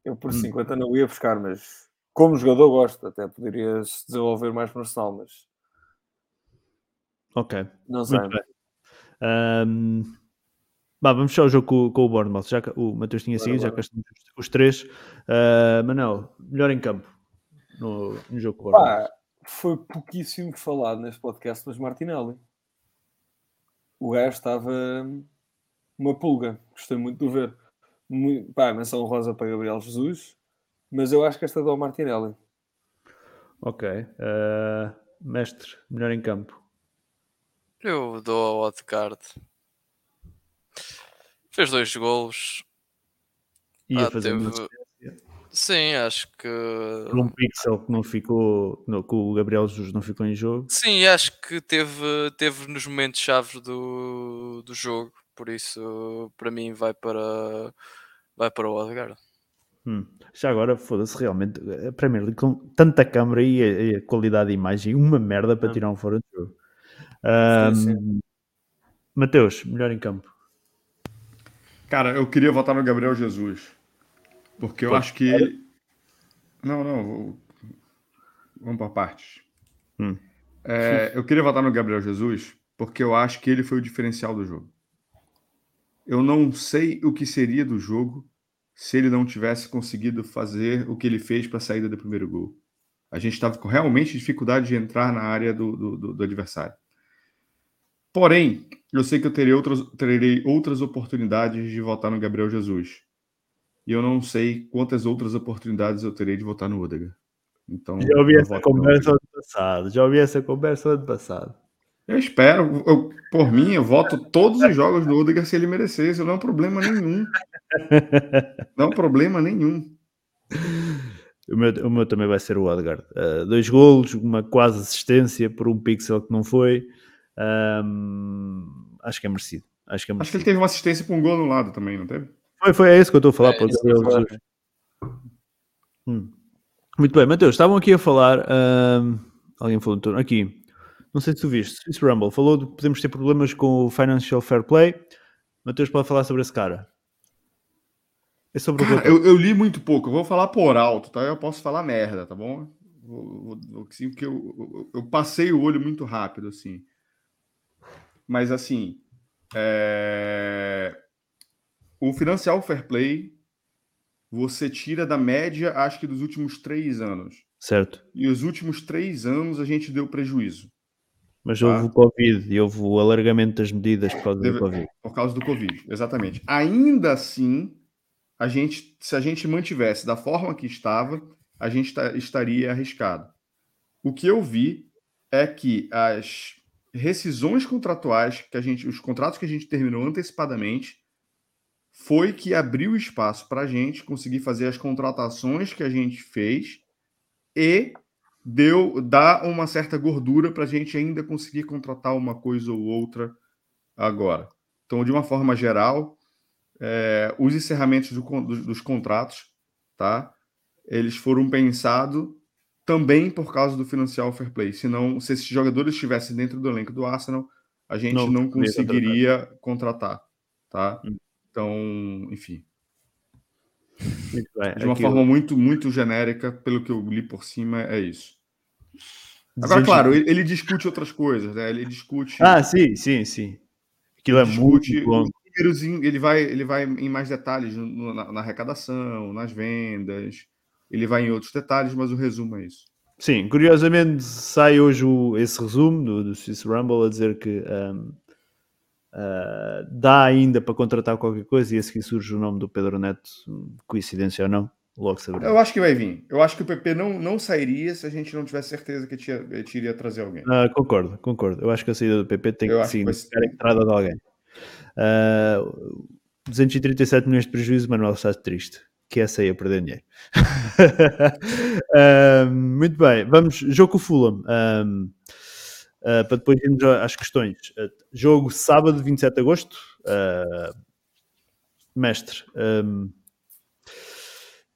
Eu por Hum. 50 não ia buscar, mas como jogador gosto, até poderia se desenvolver mais no Arsenal, mas Ok, não sei. Ahm, Bah, vamos fechar o jogo com, com o Bournemouth. Já que o Matheus tinha seguido, já que estamos os três. Manel, melhor em campo no, no jogo com o Bournemouth. Foi pouquíssimo falado neste podcast, mas Martinelli. O gajo estava uma pulga. Gostei muito de ver. Muito, pá, menção rosa para Gabriel Jesus, mas eu acho que esta é do Martinelli. Ok. Ah, mestre, melhor em campo. Eu dou ao Odegaard. Fez dois golos. Ia Ah, fazer uma teve- Sim, acho que. por um pixel que não ficou, no, que o Gabriel Jesus não ficou em jogo. Sim, acho que teve, teve nos momentos chaves do, do jogo. Por isso, para mim, vai para, vai para o Odegaard. Hum. Já agora, foda-se, realmente, a Premier League com tanta câmara e a, a qualidade de imagem, uma merda para Hum. tirar um fora de jogo. Sim. Mateus, melhor em campo. Cara, eu queria votar no Gabriel Jesus. Porque eu Pô, acho que ele. Não, não. vou- Vamos para partes. Hum. É, eu queria votar no Gabriel Jesus porque eu acho que ele foi o diferencial do jogo. Eu não sei o que seria do jogo se ele não tivesse conseguido fazer o que ele fez para a saída do primeiro gol. A gente estava com realmente dificuldade de entrar na área do, do, do- do adversário. Porém, eu sei que eu terei outras, terei outras oportunidades de votar no Gabriel Jesus. E eu não sei quantas outras oportunidades eu terei de votar no Odegaard. Então, Já ouvi essa conversa ano passado. Já ouvi essa conversa ano passado. Eu espero. eu- por mim, eu voto todos os jogos do Odegaard se ele merecesse. Não é um problema nenhum. Não é um problema nenhum. O meu, o meu também vai ser o Odegaard. Uh, dois golos, uma quase assistência por um pixel que não foi. Ahm, acho que é merecido. Acho que é Acho que ele teve uma assistência para um gol no lado também, não teve? Foi, foi, é isso que eu estou a falar. É. Jesus. Hum. Muito bem, Mateus, estavam aqui a falar. ahm, alguém falou torno. Aqui, não sei se tu viste, Swiss Rumble falou de que podemos ter problemas com o Financial Fair Play. Mateus pode falar sobre esse cara. É sobre o Cara, relator. eu, eu li muito pouco. Eu vou falar por alto, tá? Eu posso falar merda, tá bom? Vou- vou- vou- Assim, porque eu, eu, eu passei o olho muito rápido, assim. Mas, assim, é, o Financial Fair Play você tira da média, acho que dos últimos três anos. Certo. E os últimos três anos a gente deu prejuízo Mas Tá. houve o Covid e houve o alargamento das medidas por causa Deve- do Covid. por causa do Covid. Exatamente. Ainda assim, a gente, se a gente mantivesse da forma que estava, a gente ta- estaria arriscado. O que eu vi é que as rescisões contratuais que a gente, os contratos que a gente terminou antecipadamente, foi que abriu espaço para a gente conseguir fazer as contratações que a gente fez e deu dá uma certa gordura para a gente ainda conseguir contratar uma coisa ou outra agora. Então, de uma forma geral, é, os encerramentos do dos contratos, tá? Eles foram pensados também por causa do Financial Fair Play. Senão, se esses jogadores estivessem dentro do elenco do Arsenal, a gente Não não, conseguiria contratar, tá? Hum. Então, enfim, bem. de uma Aqui, forma muito, muito genérica, pelo que eu li por cima, é isso. Agora, 200 claro, ele, ele discute outras coisas, né? Ele discute. Ah, sim, sim, sim. Aquilo é discute muito em- ele vai, ele vai em mais detalhes no- na, na arrecadação, nas vendas, ele vai em outros detalhes, mas o resumo é isso. Sim, curiosamente sai hoje o- esse resumo do, do Swiss Rumble a dizer que ahm, ah, dá ainda para contratar qualquer coisa e a seguir surge o nome do Pedro Neto, coincidência ou não, logo saberemos. Eu acho que vai vir. Eu acho que o PP não, não sairia se a gente não tivesse certeza que tinha, iria trazer alguém. Ah, concordo, concordo. Eu acho que a saída do PP tem Eu que significar a entrada de alguém. Ah, 237 milhões de prejuízo, Manuel está triste. Que essa aí a perder dinheiro. Ah, muito bem, vamos. Jogo com o Fulham. Ah, ah, para depois irmos às questões. Ah, jogo sábado, 27 de agosto. Ah, mestre, ah,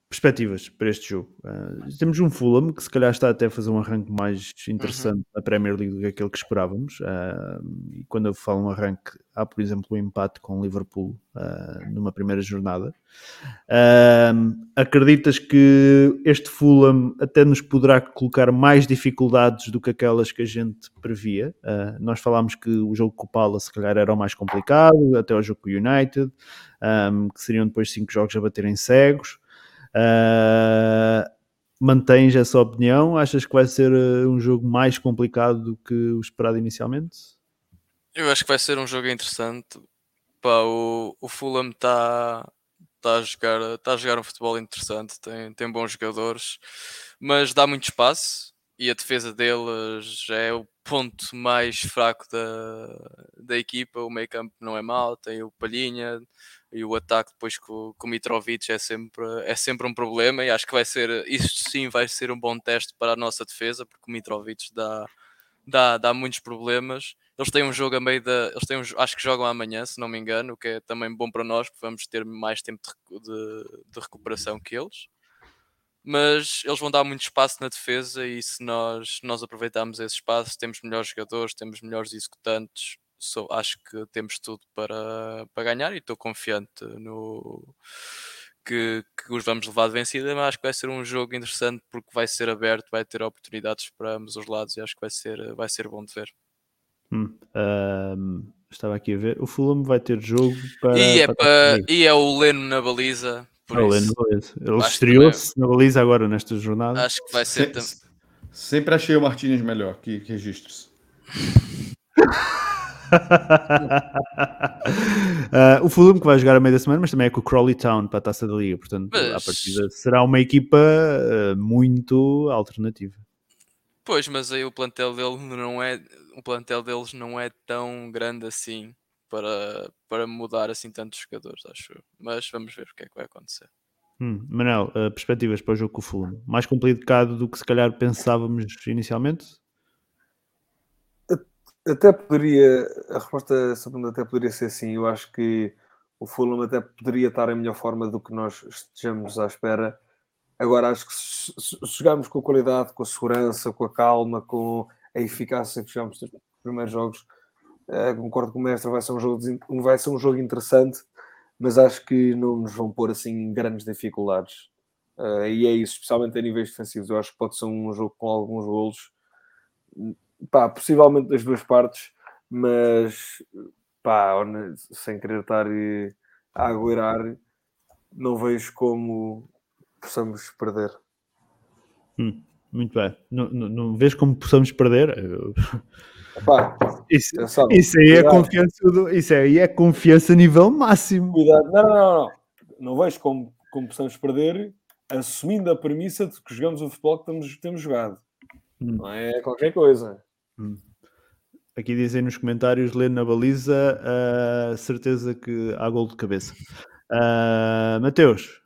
perspectivas para este jogo. Uh, temos um Fulham que se calhar está até a fazer um arranque mais interessante uhum. na Premier League do que aquele que esperávamos. Uh, e quando eu falo um arranque, há por exemplo o um empate com o Liverpool uh, numa primeira jornada. acreditas que este Fulham até nos poderá colocar mais dificuldades do que aquelas que a gente previa? nós falámos que o jogo com o Palace se calhar era o mais complicado, até o jogo com o United, um, que seriam depois cinco jogos a baterem cegos. Uh, mantens essa opinião? Achas que vai ser ah, um jogo mais complicado do que o esperado inicialmente? Eu acho que vai ser um jogo interessante. Pá, o, o Fulham está tá a, jogar, tá a jogar um futebol interessante, tem, tem bons jogadores, mas dá muito espaço e a defesa deles é o ponto mais fraco da, da equipa. O meio campo não é mau, tem o Palhinha, e o ataque depois com, com o Mitrovic é sempre, é sempre um problema e acho que vai ser, isto sim vai ser um bom teste para a nossa defesa, porque o Mitrovic dá, dá, dá muitos problemas. Eles têm um jogo a meio da. Eles têm um, acho que jogam amanhã, se não me engano, o que é também bom para nós, porque vamos ter mais tempo de, de, de recuperação que eles. Mas eles vão dar muito espaço na defesa e se nós, nós aproveitarmos esse espaço, temos melhores jogadores, temos melhores executantes, sou, acho que temos tudo para, para ganhar e estou confiante no que, que os vamos levar de vencida, mas acho que vai ser um jogo interessante porque vai ser aberto, vai ter oportunidades para ambos os lados e acho que vai ser, vai ser bom de ver. Hum, um, estava aqui a ver. O Fulham vai ter jogo para. E é, para, e é o Leno na baliza. Por é o Leno na baliza. Ele estreou-se na baliza agora nesta jornada. Acho que vai ser. Se, sempre achei o Martínez melhor que, que registros. uh, o Fulham que vai jogar a meio da semana, mas também é com o Crawley Town para a taça da liga, portanto, mas... a partida será uma equipa uh, muito alternativa. Pois, mas aí o plantel dele não é o plantel deles não é tão grande assim para, para mudar assim tantos jogadores, acho. Mas vamos ver o que é que vai acontecer. Hum, Manel, uh, perspectivas para o jogo com o Fulham? Mais complicado do que se calhar pensávamos inicialmente? Até poderia, a resposta segunda até poderia ser sim. Eu acho que o Fulham até poderia estar em melhor forma do que nós estejamos à espera. Agora, acho que se, jogarmos com a qualidade, com a segurança, com a calma, com a eficácia que jogamos nos primeiros jogos, eh, concordo com o mestre, vai ser, um jogo, vai ser um jogo interessante, mas acho que não nos vão pôr assim grandes dificuldades. Uh, e é isso, especialmente a níveis defensivos. Eu acho que pode ser um jogo com alguns golos pá, possivelmente das duas partes, mas pá, sem querer estar eh, a agueirar, não vejo como possamos perder. Hum, muito bem. Não, não, não vês como possamos perder? Epá, isso, isso aí é confiança do, isso aí é confiança a nível máximo. Cuidado, não, não, não, não. Não vejo como, como possamos perder, assumindo a premissa de que jogamos o futebol que temos, temos jogado. Hum. Não é qualquer coisa. Hum. Aqui dizem nos comentários, lendo na baliza, uh, certeza que há gol de cabeça. Uh, Mateus,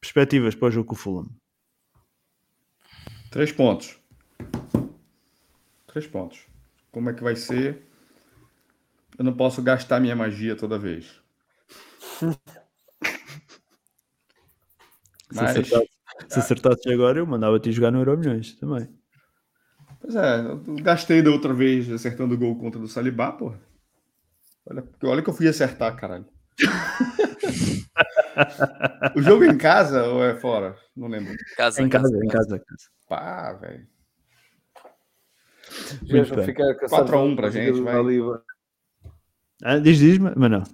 perspectivas para o jogo com o Fulham? Três pontos. Três pontos. Como é que vai ser? Eu não posso gastar minha magia toda vez. Mas... Se acertasse, se acertasse agora, eu mandava-te jogar no Euro Milhões também. Pois é, eu gastei da outra vez acertando o gol contra do Salibá, pô. Olha, olha que eu fui acertar, caralho. o jogo é em casa ou é fora? Não lembro. Casa, em casa, casa, em casa. Pá, velho. Já ficar 4x1 pra gente, vai. Ah, diz, diz, mas não. Os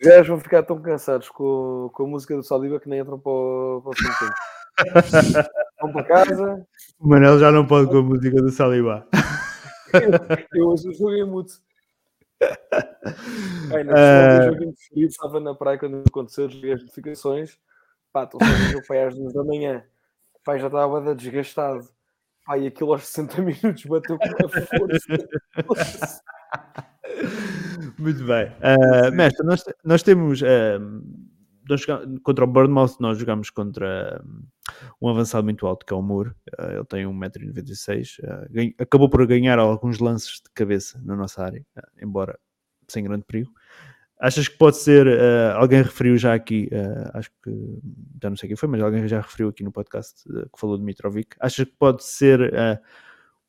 gajos vão ficar tão cansados com, com a música do Saliba que nem entram para o, para o tempo. Vão para casa. O Manel já não pode com a música do Saliba. eu hoje joguei muito. Ai, não, uh... jogo preferido, estava na praia quando aconteceu, joguei as notificações. Pá, estou fazer o para às 2 da manhã. Pá, já estava desgastado. Pá, e aquilo aos 60 minutos bateu com a força. Muito bem. Uh, mestre, nós, nós temos. Uh, nós jogamos, contra o Bournemouth, nós jogamos contra um avançado muito alto, que é o Moore. Uh, ele tem 1,96m. Uh, acabou por ganhar alguns lances de cabeça na nossa área, uh, embora sem grande perigo. Achas que pode ser, uh, alguém referiu já aqui, uh, acho que, já não sei quem foi, mas alguém já referiu aqui no podcast uh, que falou de Mitrovic. Achas que pode ser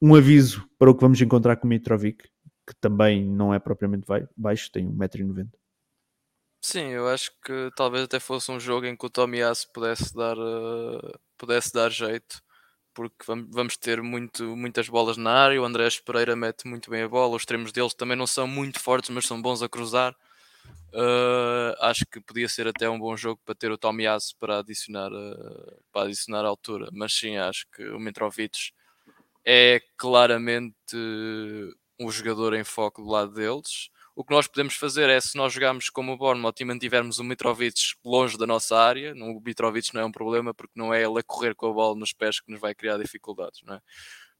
um aviso para o que vamos encontrar com Mitrovic, que também não é propriamente baixo, tem 1,90m? Sim, eu acho que talvez até fosse um jogo em que o Tomiyasu pudesse dar, pudesse dar jeito porque vamos ter muito, muitas bolas na área. O Andrés Pereira mete muito bem a bola. Os extremos deles também não são muito fortes, mas são bons a cruzar. Uh, acho que podia ser até um bom jogo para ter o Tomiyasu para adicionar, uh, para adicionar a altura. Mas sim, acho que o Mitrovic é claramente um jogador em foco do lado deles. O que nós podemos fazer é, se nós jogarmos como o Bournemouth e mantivermos o Mitrovic longe da nossa área, o Mitrovic não é um problema porque não é ele a correr com a bola nos pés que nos vai criar dificuldades, não é?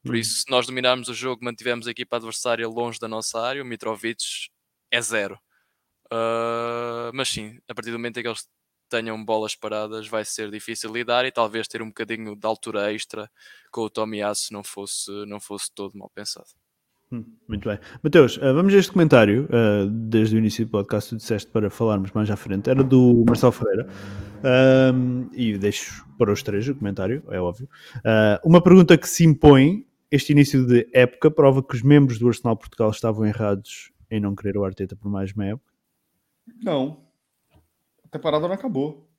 Por hum. isso, se nós dominarmos o jogo, mantivermos a equipa adversária longe da nossa área, o Mitrovic é zero. Uh, mas sim, a partir do momento em que eles tenham bolas paradas, vai ser difícil lidar e talvez ter um bocadinho de altura extra com o Tomiyasu não fosse, não fosse todo mal pensado. Hum, muito bem. Mateus, uh, vamos a este comentário, uh, desde o início do podcast, tu disseste para falarmos mais à frente, era do Marcelo Ferreira, e deixo para os três o comentário, é óbvio. Ah, uma pergunta que se impõe, este início de época prova que os membros do Arsenal Portugal estavam errados em não querer o Arteta por mais uma época? Não. A temporada não acabou.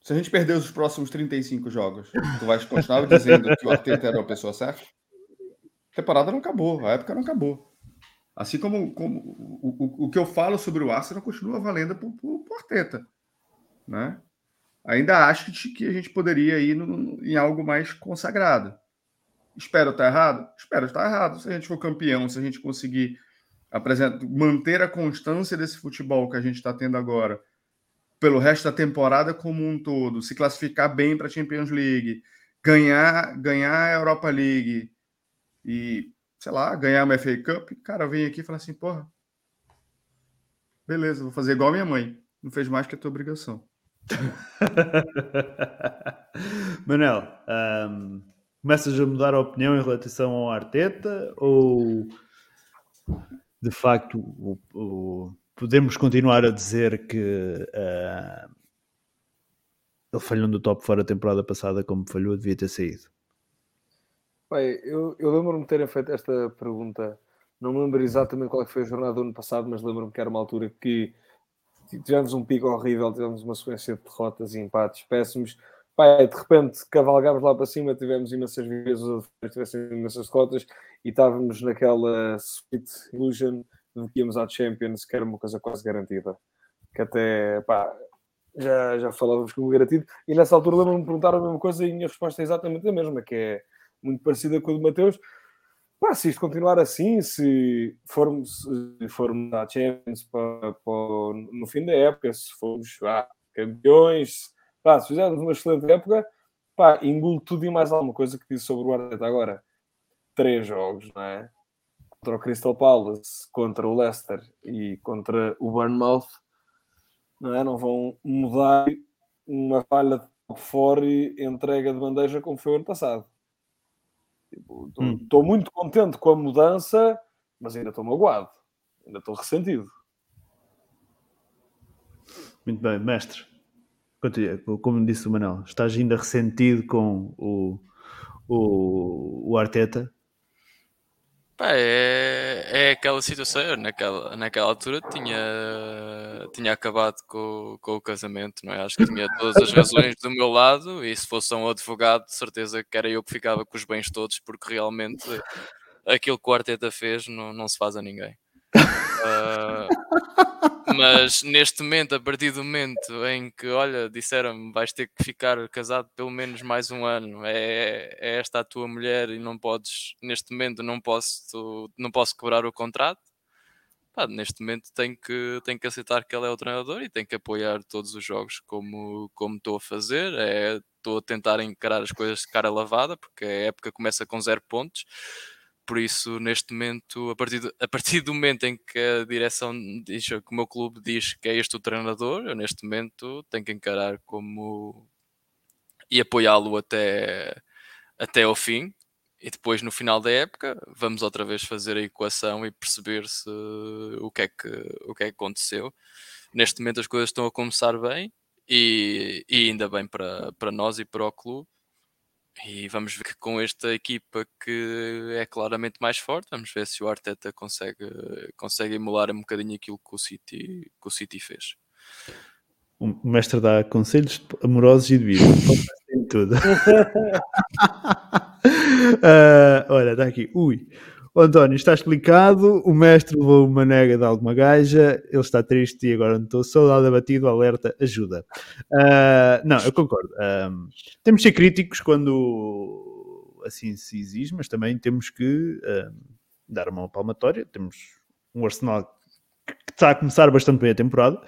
Se a gente perder os próximos 35 jogos, tu vais continuar dizendo que o Arteta era a pessoa certa? Temporada não acabou, a época não acabou. Assim como, como o, o, o que eu falo sobre o Arsenal continua valendo para o Arteta. Né? Ainda acho que, que a gente poderia ir no, em algo mais consagrado. Espero estar errado? Espero estar errado. Se a gente for campeão, se a gente conseguir apresentar, manter a constância desse futebol que a gente está tendo agora pelo resto da temporada como um todo, se classificar bem para a Champions League, ganhar, ganhar a Europa League, e, sei lá, ganhar uma FA Cup, o cara vem aqui e fala assim, porra, beleza, vou fazer igual a minha mãe. Não fez mais que a tua obrigação. Manel, um, começas a mudar a opinião em relação ao Arteta ou de facto o, o, podemos continuar a dizer que uh, ele falhou no top fora a temporada passada como falhou, devia ter saído? Eu, eu lembro-me de terem feito esta pergunta. Não me lembro exatamente qual é foi a jornada do ano passado, mas lembro-me que era uma altura que tivemos um pico horrível, tivemos uma sequência de derrotas e empates péssimos. Pai, de repente cavalgámos lá para cima, tivemos imensas vezes, tivemos imensas derrotas e estávamos naquela sweet illusion de que íamos à Champions, que era uma coisa quase garantida. Que até, pá, já, já falávamos como garantido. E nessa altura lembro-me de perguntar a mesma coisa e a minha resposta é exatamente a mesma, que é muito parecida com a do Mateus. Pá, se isto continuar assim, se formos, se formos à Champions para, para, no fim da época, se formos ah, campeões, pá, se fizermos uma excelente época, pá, engulo tudo e mais alguma coisa que disse sobre o Arteta agora. Três jogos, não é? Contra o Crystal Palace, contra o Leicester e contra o Bournemouth, não é? Não vão mudar uma falha de fora e entrega de bandeja como foi o ano passado. Estou tipo, hum. muito contente com a mudança, mas ainda estou magoado, ainda estou ressentido. Muito bem, mestre. Como disse o Manuel, estás ainda ressentido com o, o, o Arteta? Pá, é, é aquela situação, eu naquela, naquela altura tinha, tinha acabado com, com o casamento, não é? Acho que tinha todas as razões do meu lado e se fosse um advogado, de certeza que era eu que ficava com os bens todos, porque realmente aquilo que o Arteta fez não, não se faz a ninguém. Uh, mas neste momento, a partir do momento em que, olha, disseram-me vais ter que ficar casado pelo menos mais um ano, é, é esta a tua mulher e não podes, neste momento não posso, não posso quebrar o contrato. Pá, neste momento tenho que, tenho que aceitar que ele é o treinador e tenho que apoiar todos os jogos como, como estou a fazer. É, estou a tentar encarar as coisas de cara lavada, porque a época começa com zero pontos por isso, neste momento, a partir, do, a partir do momento em que a direção diz que o meu clube diz que é este o treinador, eu neste momento tenho que encarar como e apoiá-lo até, até ao fim. e depois no final da época vamos outra vez fazer a equação e perceber se o que é que, o que, é que aconteceu. Neste momento as coisas estão a começar bem e, e ainda bem para, para nós e para o clube. E vamos ver que com esta equipa que é claramente mais forte, vamos ver se o Arteta consegue, consegue emular um bocadinho aquilo que o City, que o City fez. O mestre dá conselhos amorosos e de vida. tudo. uh, olha, está aqui. Ui. O António, está explicado. O mestre levou uma nega de alguma gaja. Ele está triste e agora não estou. Saudade abatido, alerta, ajuda. Uh, não, eu concordo. Um, temos de ser críticos quando assim se exige, mas também temos que um, dar uma palmatória. Temos um Arsenal que está a começar bastante bem a temporada.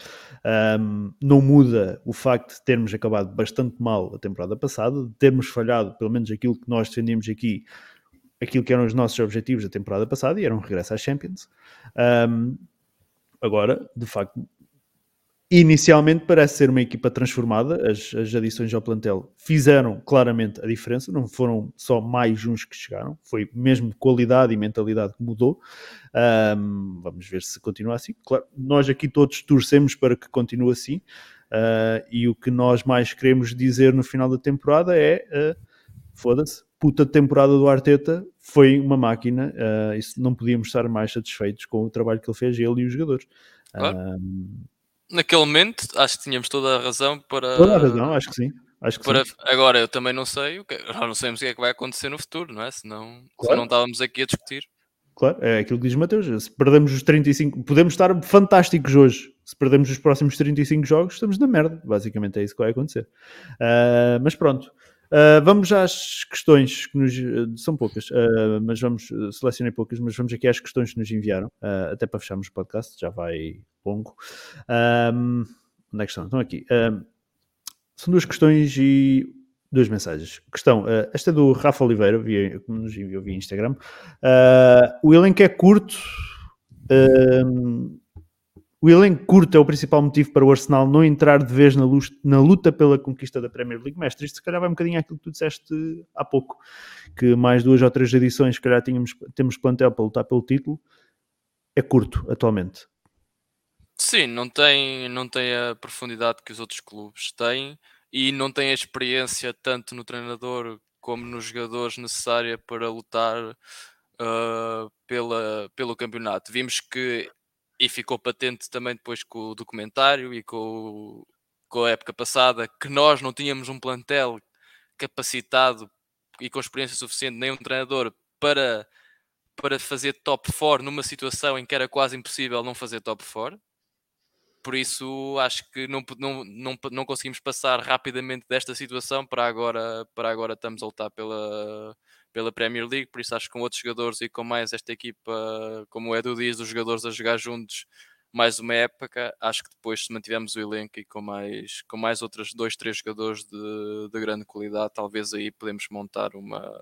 Um, não muda o facto de termos acabado bastante mal a temporada passada, de termos falhado, pelo menos aquilo que nós defendíamos aqui, aquilo que eram os nossos objetivos da temporada passada, e era um regresso às Champions. Um, agora, de facto, Inicialmente parece ser uma equipa transformada, as, as adições ao plantel fizeram claramente a diferença, não foram só mais uns que chegaram, foi mesmo qualidade e mentalidade que mudou. Um, vamos ver se continua assim. Claro, nós aqui todos torcemos para que continue assim, uh, e o que nós mais queremos dizer no final da temporada é: uh, foda-se, puta temporada do Arteta foi uma máquina, uh, isso não podíamos estar mais satisfeitos com o trabalho que ele fez, ele e os jogadores. Claro naquele momento, acho que tínhamos toda a razão para. Toda a razão, acho que sim. Acho que para... sim. Agora, eu também não sei, o que... não sabemos o que é que vai acontecer no futuro, não é? Senão, claro. não estávamos aqui a discutir. Claro, é aquilo que diz Mateus. Se perdemos os 35, podemos estar fantásticos hoje. Se perdemos os próximos 35 jogos, estamos na merda. Basicamente é isso que vai acontecer. Uh, mas pronto. Uh, vamos às questões que nos. São poucas, uh, mas vamos. Selecionei poucas, mas vamos aqui às questões que nos enviaram, até para fecharmos o podcast, já vai longo. Um, onde é que estão? Estão aqui. Um, são duas questões e duas mensagens. Questão, uh, esta é do Rafa Oliveira, via, que nos enviou via Instagram. Uh, o elenco é curto. Uh, o elenco curto é o principal motivo para o Arsenal não entrar de vez na, luta pela conquista da Premier League. Mestre, isto se calhar vai um bocadinho àquilo que tu disseste há pouco, que mais duas ou três edições, se calhar tínhamos, temos plantel para lutar pelo título. É curto atualmente. Sim, não tem, não tem a profundidade que os outros clubes têm e não tem a experiência tanto no treinador como nos jogadores necessária para lutar uh, pela, pelo campeonato. Vimos que, e ficou patente também depois com o documentário e com, com a época passada, que nós não tínhamos um plantel capacitado e com experiência suficiente, nem um treinador para, para fazer top 4 numa situação em que era quase impossível não fazer top 4 por isso acho que não, não, não, não conseguimos passar rapidamente desta situação para agora, para agora estamos a lutar pela, pela Premier League, por isso acho que com outros jogadores e com mais esta equipa, como o Edu diz, os jogadores a jogar juntos mais uma época, acho que depois se mantivermos o elenco e com mais, com mais outros dois, três jogadores de, de grande qualidade, talvez aí podemos montar uma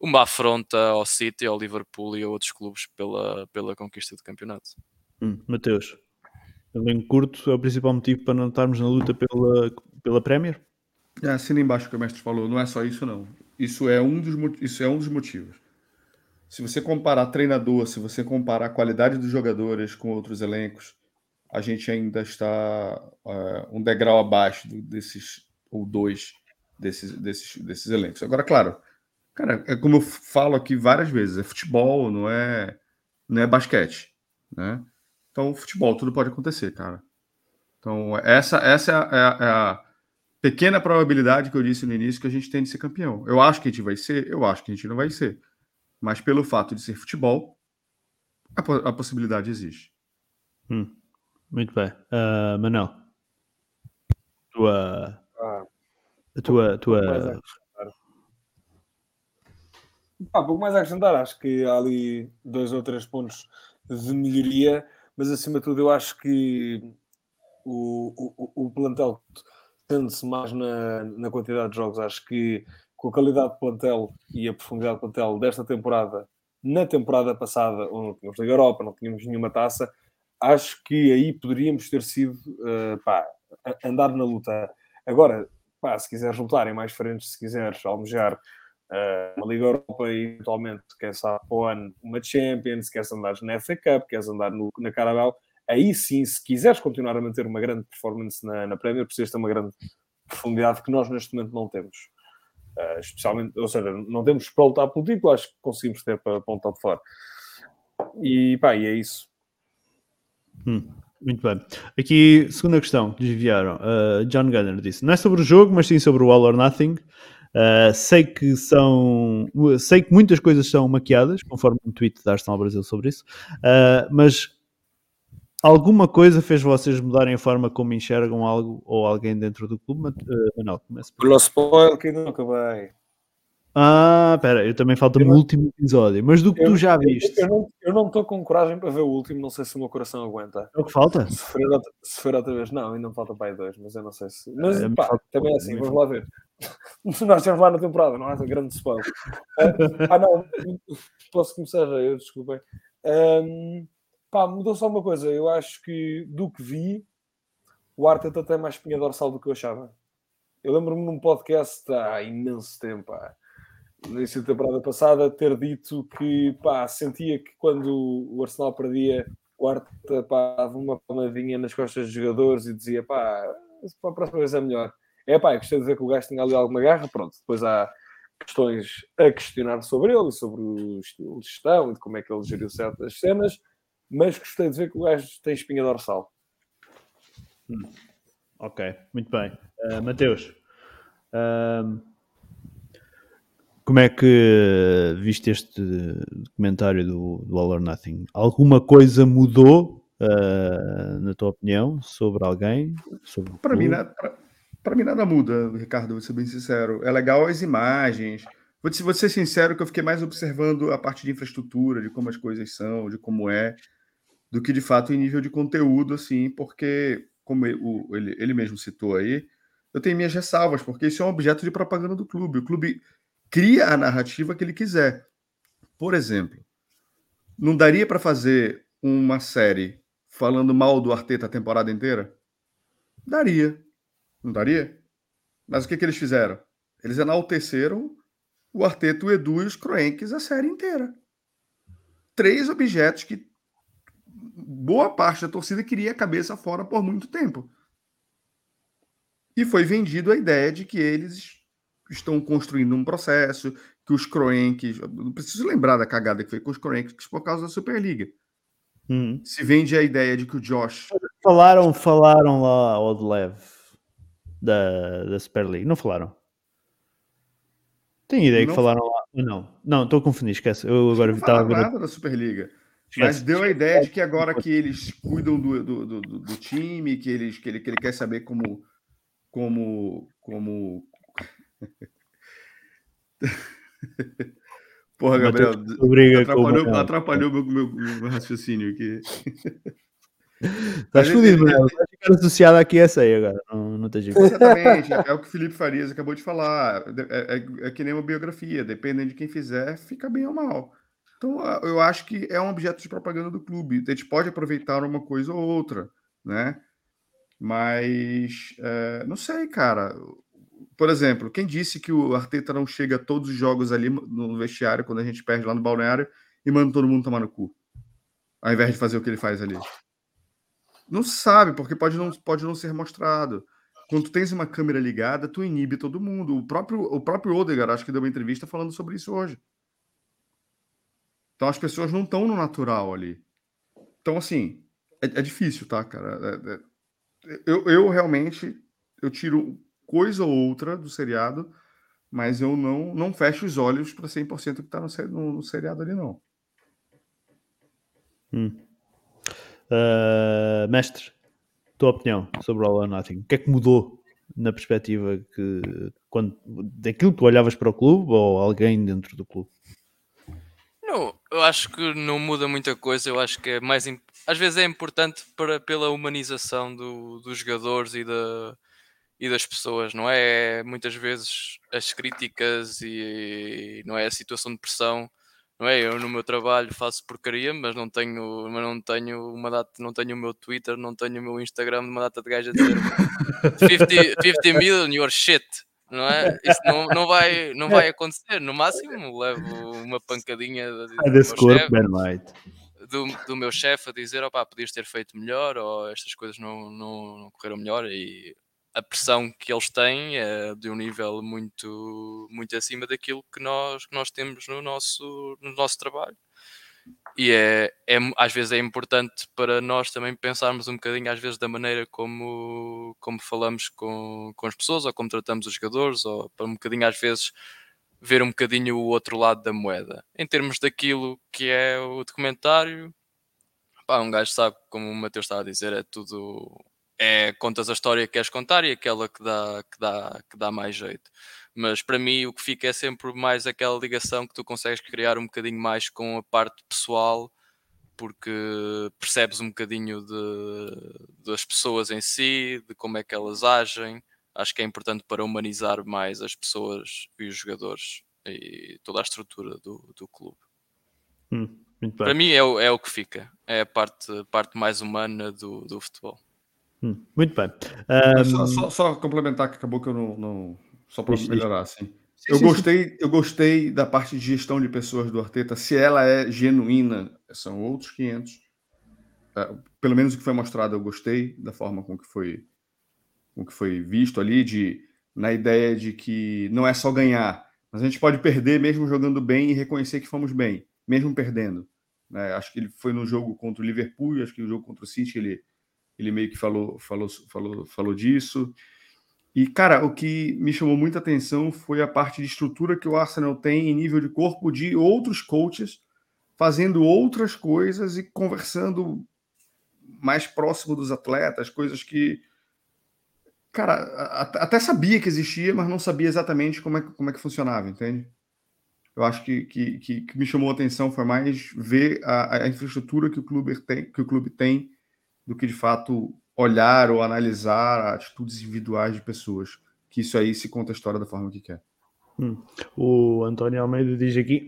uma afronta ao City, ao Liverpool e a outros clubes pela, pela conquista do campeonato. Hum, Mateus, elenco curto é o principal motivo para não estarmos na luta pela, pela Premier? É, assina embaixo o que o mestre falou, não é só isso não. Isso é um dos, isso é um dos motivos. Se você comparar treinador, se você comparar a qualidade dos jogadores com outros elencos, a gente ainda está uh, um degrau abaixo desses, ou dois desses, desses, desses elencos. Agora, claro, cara, é como eu falo aqui várias vezes, é futebol, não é, não é basquete, né? Então, futebol, tudo pode acontecer, cara. Então, essa, essa é a, é, a, é, a, pequena probabilidade que eu disse no início que a gente tem de ser campeão. Eu acho que a gente vai ser, eu acho que a gente não vai ser. Mas pelo fato de ser futebol, a, a possibilidade existe. Hum, muito bem. Uh, Manel, tua. Ah, a tua. tua... Ah, pouco mais a acrescentar, acho que há ali dois ou três pontos de melhoria mas acima de tudo eu acho que o, o, o plantel tende-se mais na, na quantidade de jogos. Acho que com a qualidade de plantel e a profundidade de plantel desta temporada, na temporada passada, onde não tínhamos Liga Europa, não tínhamos nenhuma taça, acho que aí poderíamos ter sido uh, pá, andar na luta. Agora, pá, se quiseres lutar em mais frentes, se quiseres almejar uh, uma Liga Europa e eventualmente queres para o ano uma Champions, queres andar na FA Cup, queres andar no, na Carabao, aí sim, se quiseres continuar a manter uma grande performance na, na Premier, precisas ter uma grande profundidade que nós neste momento não temos. Uh, especialmente, ou seja, não temos para lutar pelo título, acho que conseguimos ter para, para top fora. E pá, e é isso. Hum, muito bem. Aqui, segunda questão, desviaram. Uh, John Gunner disse: não é sobre o jogo, mas sim sobre o All or Nothing. Uh, sei que são. Sei que muitas coisas são maquiadas, conforme um tweet da Arsenal Brasil sobre isso, uh, mas alguma coisa fez vocês mudarem a forma como enxergam algo ou alguém dentro do clube? Uh, Manuel, começa por. O nosso spoiler que ainda não acabei. Ah, espera, eu também falta-me o último episódio, mas do que eu, tu já viste. Eu não estou com coragem para ver o último, não sei se o meu coração aguenta. É o que falta? Se for outra, se for outra vez, não, ainda não falta para aí dois, mas eu não sei se. Mas é, pá, também é assim, vamos lá ver. Nós estamos lá na temporada, não há grande spoiler. ah, não, posso começar já, eu desculpem. Um, pá, mudou só uma coisa, eu acho que do que vi, o Arteta tem mais espinha dorsal do que eu achava. Eu lembro-me num podcast há imenso tempo, no início da temporada passada, ter dito que pá, sentia que quando o Arsenal perdia, o Arta pá, dava uma palmadinha nas costas dos jogadores e dizia pá, para a próxima vez é melhor. É pá, gostei de ver que o gajo tinha ali alguma garra, pronto. Depois há questões a questionar sobre ele, sobre o estilo de gestão e de como é que ele geriu certas cenas, mas gostei de ver que o gajo tem espinha dorsal. Hum. Ok, muito bem. Uh, Mateus, uh, como é que viste este documentário do, do All or Nothing? Alguma coisa mudou, uh, na tua opinião, sobre alguém? Sobre para, mim, nada, para, para, mim nada muda, Ricardo, vou ser bem sincero. É legal as imagens. Vou, vou ser sincero que eu fiquei mais observando a parte de infraestrutura, de como as coisas são, de como é, do que de fato em nível de conteúdo, assim, porque, como ele, ele mesmo citou aí, eu tenho minhas ressalvas, porque isso é um objeto de propaganda do clube. O clube cria a narrativa que ele quiser. Por exemplo, não daria para fazer uma série falando mal do Arteta a temporada inteira? Daria. Não daria? Mas o que, que eles fizeram? Eles enalteceram o Arteta, o Edu e os Kroenkes a série inteira. Três objetos que boa parte da torcida queria a cabeça fora por muito tempo. E foi vendido a ideia de que eles estão construindo um processo, que os Kroenkes. Não preciso lembrar da cagada que foi com os Kroenkes por causa da Superliga. Uhum. Se vende a ideia de que o Josh. Falaram, falaram lá ao Lev da, da Superliga. Não falaram? Tenho ideia não que falaram lá. Não, não, estou a confundir, esquece. Eu agora estava vendo. nada da Superliga. Mas deu a ideia de que agora que eles cuidam do, do, do, do time, que, eles, que, ele, que ele quer saber como, como, como Porra, Gabriel, atrapalhou, atrapalhou meu, meu, meu, raciocínio aqui. Estás fodido, Manuel. Vai ficar associado aqui a essa aí agora. Não, não tem jeito. Exatamente. É o que o Felipe Farias acabou de falar. É, é, é, que nem uma biografia. Dependendo de quem fizer, fica bem ou mal. Então, eu acho que é um objeto de propaganda do clube. A gente pode aproveitar uma coisa ou outra, né? Mas, é, não sei, cara por exemplo, quem disse que o Arteta não chega a todos os jogos ali no vestiário, quando a gente perde lá no balneário, e manda todo mundo tomar no cu? Ao invés de fazer o que ele faz ali. Não sabe, porque pode não, pode não ser mostrado. Quando tu tens uma câmera ligada, tu inibe todo mundo. O próprio, o próprio Odegaard, acho que deu uma entrevista falando sobre isso hoje. Então as pessoas não estão no natural ali. Então, assim, é, é difícil, tá, cara? É, é, eu, eu realmente eu tiro coisa ou outra do seriado, mas eu não, não fecho os olhos para 100% que está no, no, no, seriado ali, não. Hum. Uh, mestre, tua opinião sobre All or Nothing? O que é que mudou na perspectiva que quando, daquilo que tu olhavas para o clube ou alguém dentro do clube? Não, eu acho que não muda muita coisa. Eu acho que é mais às vezes é importante para, pela humanização do, dos jogadores e da, e das pessoas, não é? Muitas vezes as críticas e não é a situação de pressão, não é? Eu no meu trabalho faço porcaria, mas não tenho, mas não tenho uma data, não tenho o meu Twitter, não tenho o meu Instagram de uma data de gajo a dizer 50, 50 million, your shit. Não é? Isso não, não, vai, não vai acontecer. No máximo, levo uma pancadinha do, Ah, desse meu corpo, chefe- do, do meu chefe a dizer: opá, podias ter feito melhor, ou estas coisas não, não, não correram melhor. E a pressão que eles têm é de um nível muito, muito acima daquilo que nós, que nós temos no nosso, no nosso trabalho. E é, é, às vezes é importante para nós também pensarmos um bocadinho, às vezes, da maneira como, como falamos com, com as pessoas, ou como tratamos os jogadores, ou para um bocadinho, às vezes, ver um bocadinho o outro lado da moeda. Em termos daquilo que é o documentário, pá, um gajo sabe, como o Mateus estava a dizer, é tudo. É, contas a história que queres contar e aquela que dá, que dá, que dá mais jeito. Mas para mim o que fica é sempre mais aquela ligação que tu consegues criar um bocadinho mais com a parte pessoal, porque percebes um bocadinho de, das pessoas em si, de como é que elas agem. Acho que é importante para humanizar mais as pessoas e os jogadores e toda a estrutura do, do clube. Hum. Para mim é, o- é o que fica, é a parte, parte mais humana do, do futebol. Hum, muito bem. Só, Ahm, só- só complementar que acabou que eu não. não- só para melhorar, assim. sim, Eu sim, gostei, eu gostei da parte de gestão de pessoas do Arteta. Se ela é genuína, são outros 500. É, pelo menos o que foi mostrado, eu gostei da forma com que foi, com que foi visto ali, de, na ideia de que não é só ganhar, mas a gente pode perder mesmo jogando bem e reconhecer que fomos bem, mesmo perdendo. né? Acho que ele foi no jogo contra o Liverpool, acho que no jogo contra o City ele, ele meio que falou, falou, falou, falou disso. E, cara, o que me chamou muita atenção foi a parte de estrutura que o Arsenal tem em nível de corpo de outros coaches fazendo outras coisas e conversando mais próximo dos atletas, coisas que, cara, até sabia que existia, mas não sabia exatamente como é, como é que funcionava, entende? Eu acho que, que, que, que me chamou a atenção foi mais ver a, a infraestrutura que o clube tem, que o clube tem do que de fato olhar ou analisar atitudes individuais de pessoas. Que isso aí se conta a história da forma que quer. O António Almeida diz aqui: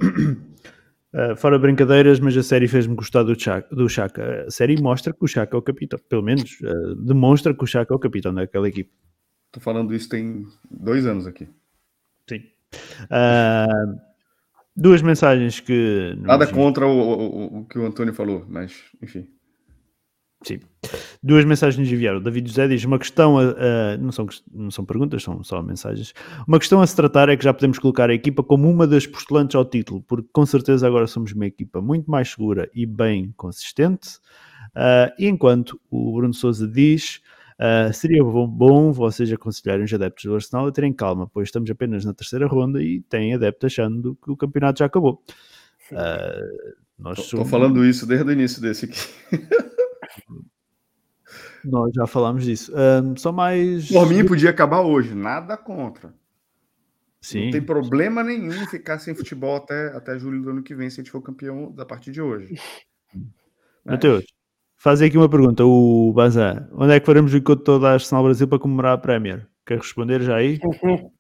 "Ah, fora brincadeiras, mas a série fez-me gostar do Chaka, do Chaka. A série mostra que o Chaka é o capitão, pelo menos ah, demonstra que o Chaka é o capitão daquela equipe. Tô falando isso tem dois anos aqui. Sim. Ah, duas mensagens que. Nada contra o, o- o- o que o Antônio falou, mas enfim. Sim. Duas mensagens enviaram. O David José diz: uma questão, a, a- não, são, não são perguntas, são só mensagens. Uma questão a se tratar é que já podemos colocar a equipa como uma das postulantes ao título, porque com certeza agora somos uma equipa muito mais segura e bem consistente. Ah, e enquanto o Bruno Souza diz. ah, seria bom, bom vocês aconselharem os adeptos do Arsenal a terem calma, pois estamos apenas na terceira ronda e têm adeptos achando que o campeonato já acabou. Ah, nós Tô, tô somos- falando isso desde o início desse aqui. Nós já falámos disso. Ahm, só mais. Por mim, podia acabar hoje. Nada contra. Sim. Não tem problema nenhum ficar sem futebol até, até julho do ano que vem, se a gente for campeão da partir de hoje. Mas- Mateus, faz aqui uma pergunta. O Bazan, onde é que faremos o encontro todo a Arsenal Brasil para comemorar a Premier? Quer responder já aí?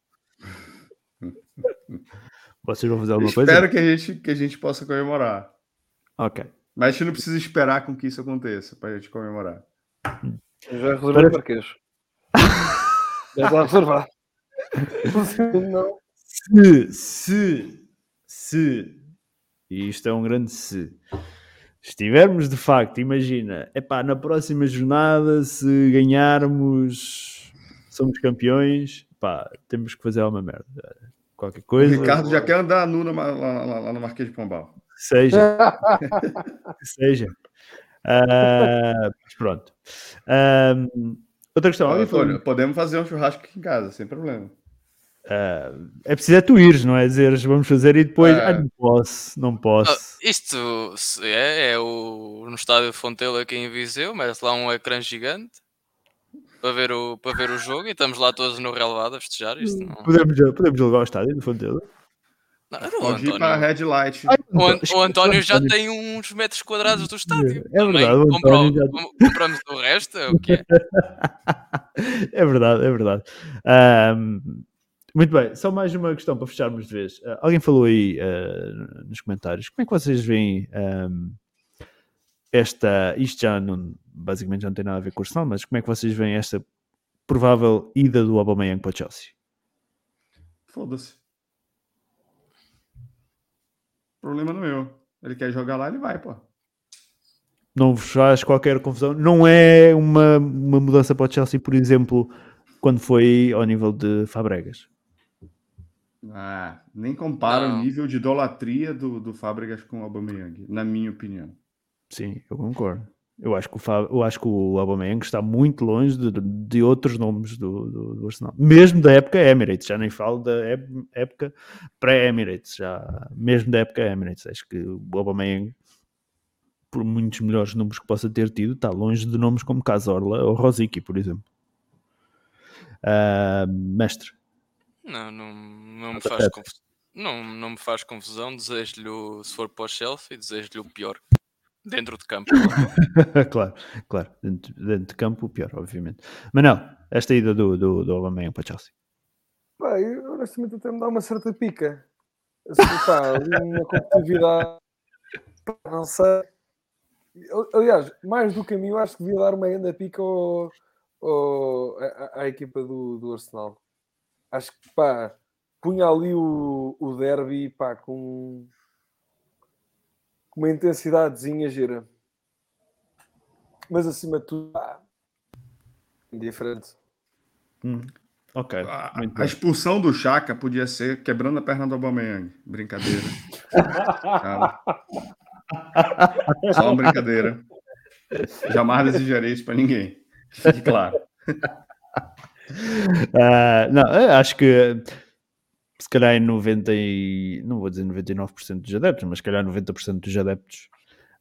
Vocês vão fazer alguma coisa? Espero que a, gente, que a gente possa comemorar. Ok. Mas a gente não precisa esperar com que isso aconteça para a gente comemorar. Eu já reservei o Marquês. Já está reservado. Não. Se, se, se, e isto é um grande se, estivermos de facto, imagina, epá, na próxima jornada, se ganharmos, somos campeões, pá, temos que fazer alguma merda. Qualquer O coisa. Ricardo já quer andar nu na- lá, lá- lá no Marquês de Pombal. Seja. seja. Mas pronto. Ah, outra questão. falou- Antônio, podemos fazer um churrasco aqui em casa, sem problema. ah, é preciso é tu ires, não é? Dizeres vamos fazer e depois. É. Ah, não posso, não Ah, posso. isto é, é o, no estádio de Fontela aqui em Viseu, mas lá um ecrã gigante para ver o, para ver o jogo e estamos lá todos no relevado a festejar isto. Não, Podemos, podemos levar ao estádio do Fontela. Não, Pode ir para a António. Red Light. O, An- o António já tem uns metros quadrados do estádio. É Também verdade, já- com- compramos o resto, é o que é. é verdade, é verdade. Ahm, muito bem, só mais uma questão para fecharmos de vez. Ah, alguém falou aí ah, nos comentários, como é que vocês veem ahm, esta, isto já não, basicamente já não tem nada a ver com o Arsenal, mas como é que vocês veem esta provável ida do Aubameyang para o Chelsea? Foda-se. Problema no meu. Ele quer jogar lá, ele vai, pô. Não vos faz qualquer confusão. Não é uma, uma mudança para o Chelsea, por exemplo, quando foi ao nível de Fabregas. Ah, nem compara Não. o nível de idolatria do, do Fábricas com o Aubameyang, na minha opinião. Sim, eu concordo. Eu acho que o, Fa- eu acho que o Aubameyang está muito longe de, de outros nomes do, do, do Arsenal. Mesmo da época Emirates, já nem falo da ép- época pré-Emirates, já mesmo da época Emirates. Acho que o Aubameyang, por muitos melhores números que possa ter tido, está longe de nomes como Cazorla ou Rosicky, por exemplo. Ah, mestre, Não, não, não me faz confusão. Não, não me faz confusão. Desejo-lhe, o- se for para o Chelsea, desejo-lhe o pior. Dentro de campo. claro, claro. Dentro, dentro de campo, o pior, obviamente. Mas não, esta ida do, do, do Aubameyang para Chelsea. Eu, honestamente até me dá uma certa pica. Assim, pá, ali uma competitividade. Não sei. Aliás, mais do que a mim, eu acho que devia dar uma grande pica ao, ao- à, à equipa do, do Arsenal. Acho que, pá, punha ali o, o derby, pá, com, com uma intensidadezinha gira. Mas acima de tudo, indiferente. Hum, ok, A, a expulsão do Chaka podia ser quebrando a perna do Aubameyang. Brincadeira. Só uma brincadeira. Jamais desejarei isso para ninguém. Fique claro. Ah, não, eu acho que se calhar em 90 e, não vou dizer 99% dos adeptos, mas se calhar 90% dos adeptos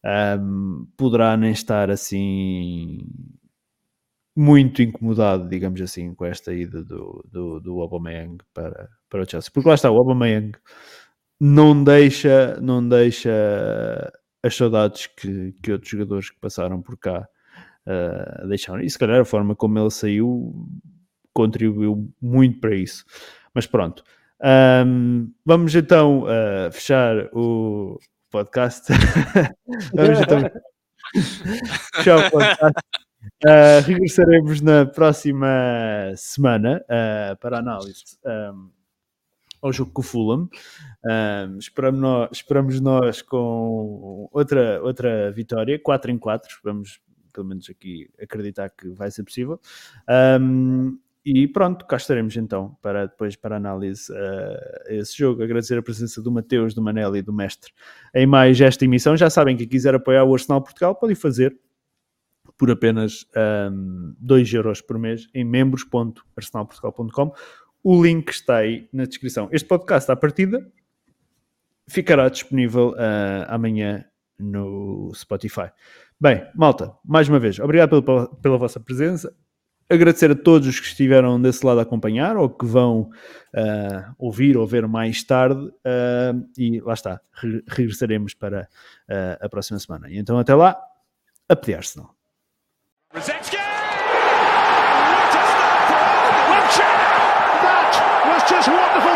ahm, poderá nem estar assim muito incomodado, digamos assim, com esta ida do, do, do Aubameyang para, para o Chelsea. Porque lá está, o Aubameyang não deixa, não deixa as saudades que, que outros jogadores que passaram por cá ah, deixaram. E se calhar a forma como ele saiu contribuiu muito para isso. Mas pronto. Ahm, vamos então ah, fechar o podcast. vamos então fechar o podcast. Ah, regressaremos na próxima semana ah, para análise ahm, ao jogo com o Fulham. Ahm, esperamos, nós, esperamos nós com outra, outra vitória, 4 em 4. Vamos, pelo menos aqui, acreditar que vai ser possível. Ahm, e pronto, cá estaremos então para depois para análise a esse jogo. Agradecer a presença do Mateus, do Manel e do Mestre em mais esta emissão. Já sabem que quiser apoiar o Arsenal Portugal pode fazer por apenas um, 2 euros por mês em membros.arsenalportugal.com. O link está aí na descrição. Este podcast, à partida, ficará disponível ah, amanhã no Spotify. Bem, malta, mais uma vez, obrigado pela, pela vossa presença. Agradecer a todos os que estiveram desse lado a acompanhar ou que vão uh, ouvir ou ver mais tarde. Uh, e lá está, re regressaremos para uh, a próxima semana. E então até lá, a pedir se just wonderful.